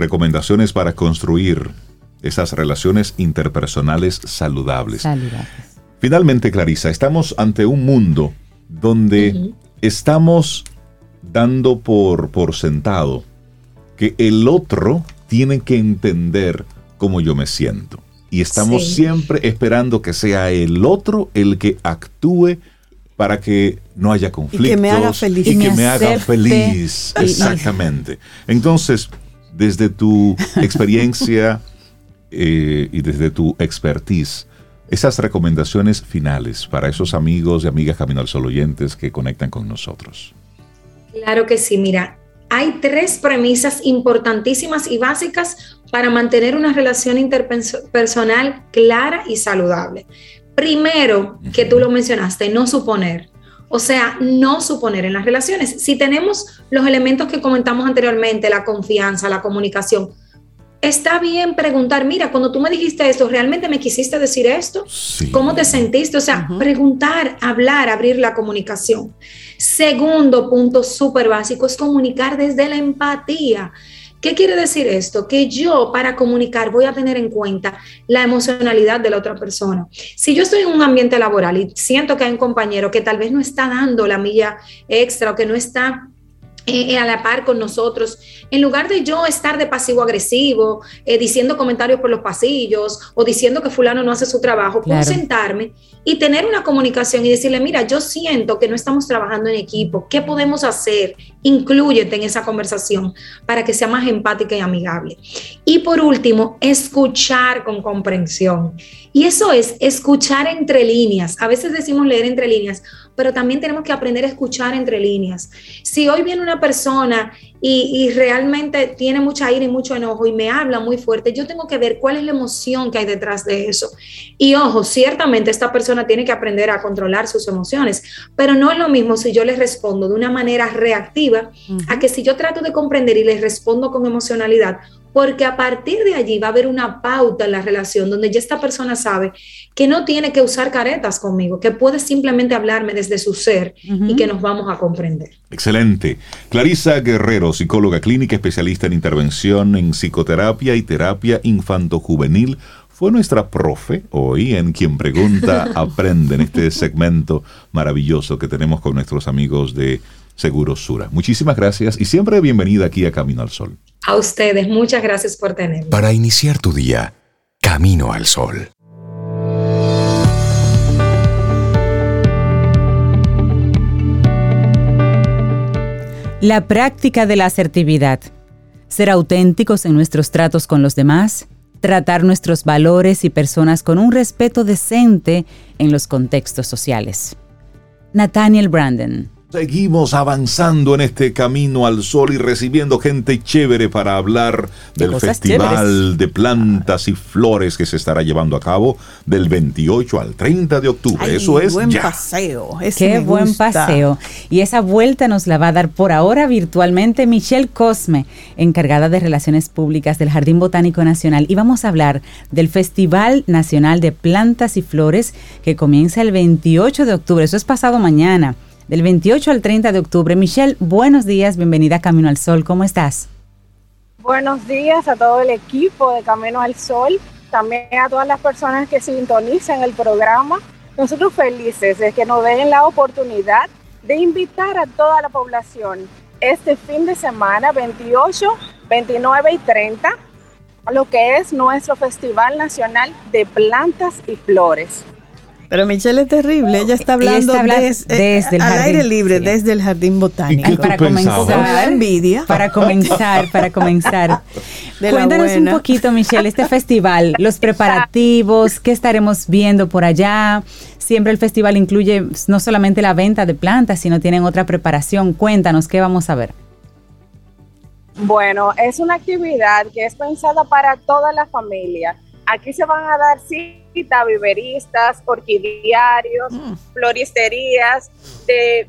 recomendaciones para construir esas relaciones interpersonales saludables. Finalmente, Clarisa, estamos ante un mundo donde estamos dando por, por sentado que el otro tiene que entender cómo yo me siento. Y estamos siempre esperando que sea el otro el que actúe para que no haya conflictos. Y que me haga feliz. Y, que me haga feliz. Exactamente. Entonces, desde tu experiencia eh, y desde tu expertise, esas recomendaciones finales para esos amigos y amigas Camino al Sol oyentes que conectan con nosotros. Claro que sí, mira, hay tres premisas importantísimas y básicas para mantener una relación interpersonal clara y saludable. Primero, que tú lo mencionaste, no suponer. O sea, no suponer en las relaciones. Si tenemos los elementos que comentamos anteriormente, la confianza, la comunicación, está bien preguntar, mira, cuando tú me dijiste esto, ¿realmente me quisiste decir esto? ¿Cómo te sentiste? O sea, preguntar, hablar, abrir la comunicación. Segundo punto súper básico es comunicar desde la empatía. ¿Qué quiere decir esto? Que yo para comunicar voy a tener en cuenta la emocionalidad de la otra persona. Si yo estoy en un ambiente laboral y siento que hay un compañero que tal vez no está dando la milla extra o que no está eh, a la par con nosotros, en lugar de yo estar de pasivo agresivo, eh, diciendo comentarios por los pasillos o diciendo que fulano no hace su trabajo, puedo sentarme y tener una comunicación y decirle, mira, yo siento que no estamos trabajando en equipo, ¿qué podemos hacer? Inclúyete en esa conversación para que sea más empática y amigable. Y por último, escuchar con comprensión. Y eso es escuchar entre líneas. A veces decimos leer entre líneas, pero también tenemos que aprender a escuchar entre líneas. Si hoy viene una persona y, realmente tiene mucha ira y mucho enojo y me habla muy fuerte, yo tengo que ver cuál es la emoción que hay detrás de eso. Y ojo, ciertamente esta persona tiene que aprender a controlar sus emociones, pero no es lo mismo si yo le respondo de una manera reactiva a que si yo trato de comprender y le respondo con emocionalidad porque a partir de allí va a haber una pauta en la relación donde ya esta persona sabe que no tiene que usar caretas conmigo, que puede simplemente hablarme desde su ser y que nos vamos a comprender. Excelente. Clarisa Guerrero, psicóloga clínica, especialista en intervención en psicoterapia y terapia infanto-juvenil, fue nuestra profe hoy en Quien Pregunta Aprende en este segmento maravilloso que tenemos con nuestros amigos de Seguros Sura. Muchísimas gracias y siempre bienvenida aquí a Camino al Sol. A ustedes, muchas gracias por tenerme. Para iniciar tu día, Camino al Sol. La práctica de la asertividad. Ser auténticos en nuestros tratos con los demás, tratar nuestros valores y personas con un respeto decente en los contextos sociales. Nathaniel Brandon Seguimos avanzando en este camino al sol y recibiendo gente chévere para hablar del Festival de Plantas y Flores que se estará llevando a cabo del 28 al 30 de octubre. Eso es buen ya. paseo. Qué buen paseo. Y esa vuelta nos la va a dar por ahora virtualmente Michelle Cosme, encargada de Relaciones Públicas del Jardín Botánico Nacional. Y vamos a hablar del Festival Nacional de Plantas y Flores que comienza el 28 de octubre. Eso es pasado mañana del 28 al 30 de octubre. Michelle, buenos días, bienvenida a Camino al Sol, ¿cómo estás? Buenos días a todo el equipo de Camino al Sol, también a todas las personas que sintonizan el programa. Nosotros felices de que nos den la oportunidad de invitar a toda la población este fin de semana, 28, 29 y 30, a lo que es nuestro Festival Nacional de Plantas y Flores. Pero Michelle es terrible, ella está hablando, desde, el al aire libre, desde el jardín botánico. para comenzar, envidia. Para comenzar, para comenzar. Cuéntanos un poquito, Michelle, este festival, los preparativos, qué estaremos viendo por allá. Siempre el festival incluye no solamente la venta de plantas, sino tienen otra preparación. Cuéntanos qué vamos a ver. Bueno, es una actividad que es pensada para toda la familia Aquí se van a dar viveristas, orquidiarios, mm. floristerías de,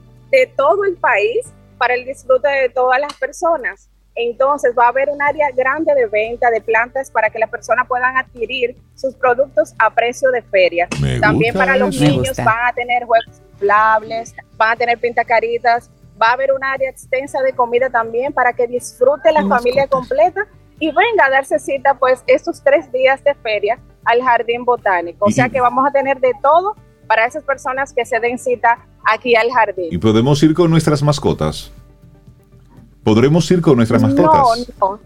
todo el país para el disfrute de todas las personas. Entonces va a haber un área grande de venta de plantas para que las personas puedan adquirir sus productos a precio de feria. También para los niños van a tener juegos inflables, van a tener pintacaritas, va a haber un área extensa de comida también para que disfrute la familia completa y venga a darse cita pues estos tres días de feria al jardín botánico. O sea que vamos a tener de todo para esas personas que se den cita aquí al jardín. ¿Y podemos ir con nuestras mascotas? ¿Podremos ir con nuestras mascotas? No,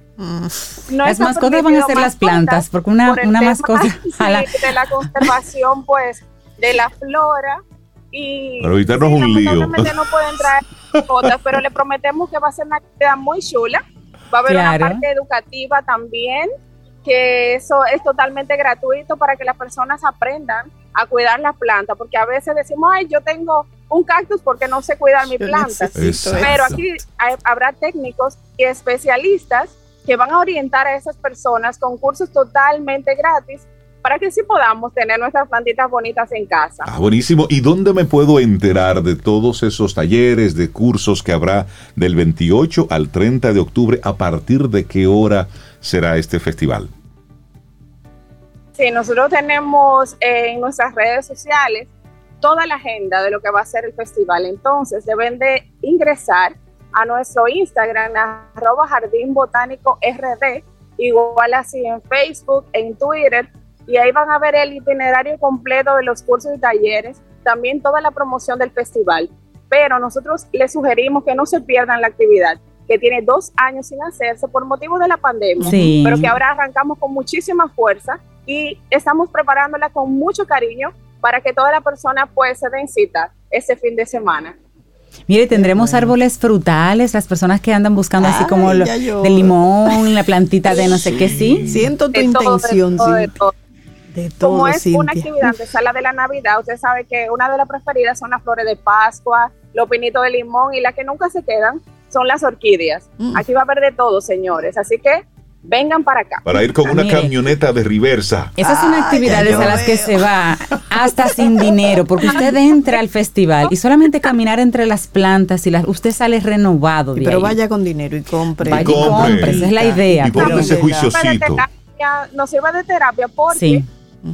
no. las mascotas van a ser las plantas, porque una, una mascota... de la conservación, pues, de la flora y... Para evitarnos un lío. no pueden traer mascotas, pero le prometemos que va a ser una actividad muy chula. Va a haber una parte educativa también, que eso es totalmente gratuito para que las personas aprendan a cuidar las plantas, porque a veces decimos, ay, yo tengo un cactus porque no sé cuidar mi planta. Pero aquí habrá técnicos y especialistas que van a orientar a esas personas con cursos totalmente gratis para que sí podamos tener nuestras plantitas bonitas en casa. Ah, buenísimo. ¿Y dónde me puedo enterar de todos esos talleres, de cursos que habrá del 28 al 30 de octubre? ¿A partir de qué hora será este festival? Sí, nosotros tenemos en nuestras redes sociales toda la agenda de lo que va a ser el festival. Entonces deben de ingresar a nuestro Instagram, arroba Jardín Botánico RD, igual así en Facebook, en Twitter, y ahí van a ver el itinerario completo de los cursos y talleres, también toda la promoción del festival. Pero nosotros les sugerimos que no se pierdan la actividad, que tiene dos años sin hacerse por motivo de la pandemia, pero que ahora arrancamos con muchísima fuerza y estamos preparándola con mucho cariño para que toda la persona pues se den cita ese fin de semana. Mire, tendremos árboles frutales, las personas que andan buscando así como lo, de limón, la plantita de no sé qué, sí. Siento tu intención, de todo, de todo. Como es una actividad de sala de la Navidad, usted sabe que una de las preferidas son las flores de Pascua, los pinitos de limón y las que nunca se quedan son las orquídeas. Mm. Aquí va a haber de todo, señores. Así que vengan para acá. Para ir con una camioneta de reversa. Esas son actividades a las que se va hasta sin dinero, porque usted entra al festival y solamente caminar entre las plantas y las, usted sale renovado. pero vaya con dinero y compre. Vaya y compre, esa es la idea. Y por ese juiciocito. Nos sirve de terapia porque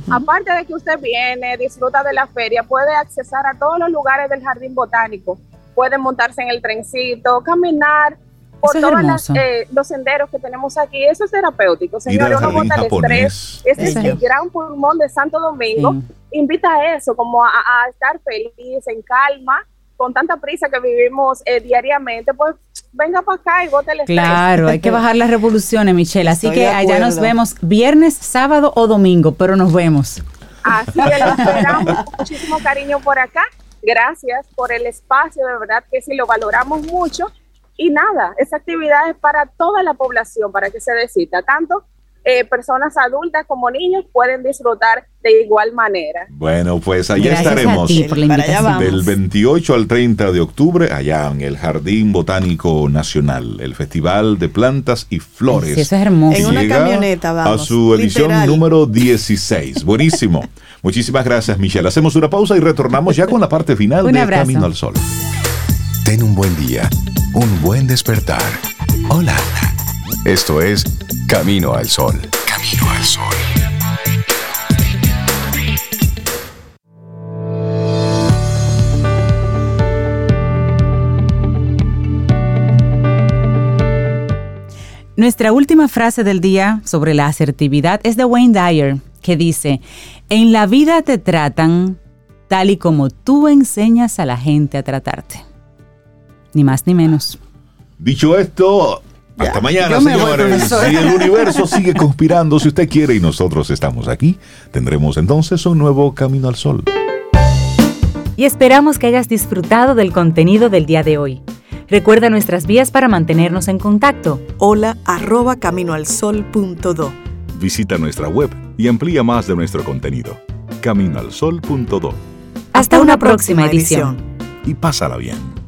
aparte de que usted viene, disfruta de la feria, puede accesar a todos los lugares del jardín botánico. Puede montarse en el trencito, caminar, por todos eh, los senderos que tenemos aquí. Eso es terapéutico, señores. Uno bota el estrés. Es el, gran pulmón de Santo Domingo. Invita a eso, como a, estar feliz, en calma, con tanta prisa que vivimos eh, diariamente, pues venga para acá y bote el estrés. Claro, hay que bajar las revoluciones, Michelle. Así que allá nos vemos viernes, sábado o domingo, pero nos vemos. Así que lo esperamos con muchísimo cariño por acá. Gracias por el espacio, de verdad que sí lo valoramos mucho y nada, esa actividad es para toda la población, para que se decita. Tanto eh, personas adultas como niños pueden disfrutar de igual manera. Bueno, pues allá estaremos del 28 al 30 de octubre, allá en el Jardín Botánico Nacional, el Festival de Plantas y Flores. eso es hermoso. En una camioneta, vamos. A su edición número 16. Buenísimo. Muchísimas gracias, Michelle. Hacemos una pausa y retornamos ya con la parte final de Camino al Sol. Ten un buen día un buen despertar. Hola. Esto es Camino al Sol. Camino al Sol. Nuestra última frase del día sobre la asertividad es de Wayne Dyer, que dice, en la vida te tratan tal y como tú enseñas a la gente a tratarte. Ni más ni menos. Dicho esto, hasta mañana, señores. Si el universo sigue conspirando, si usted quiere y nosotros estamos aquí, tendremos entonces un nuevo Camino al Sol. Y esperamos que hayas disfrutado del contenido del día de hoy. Recuerda nuestras vías para mantenernos en contacto. Hola arroba caminoalsol.do. Visita nuestra web y amplía más de nuestro contenido. Caminoalsol.do. Hasta, una, próxima, edición. Y pásala bien.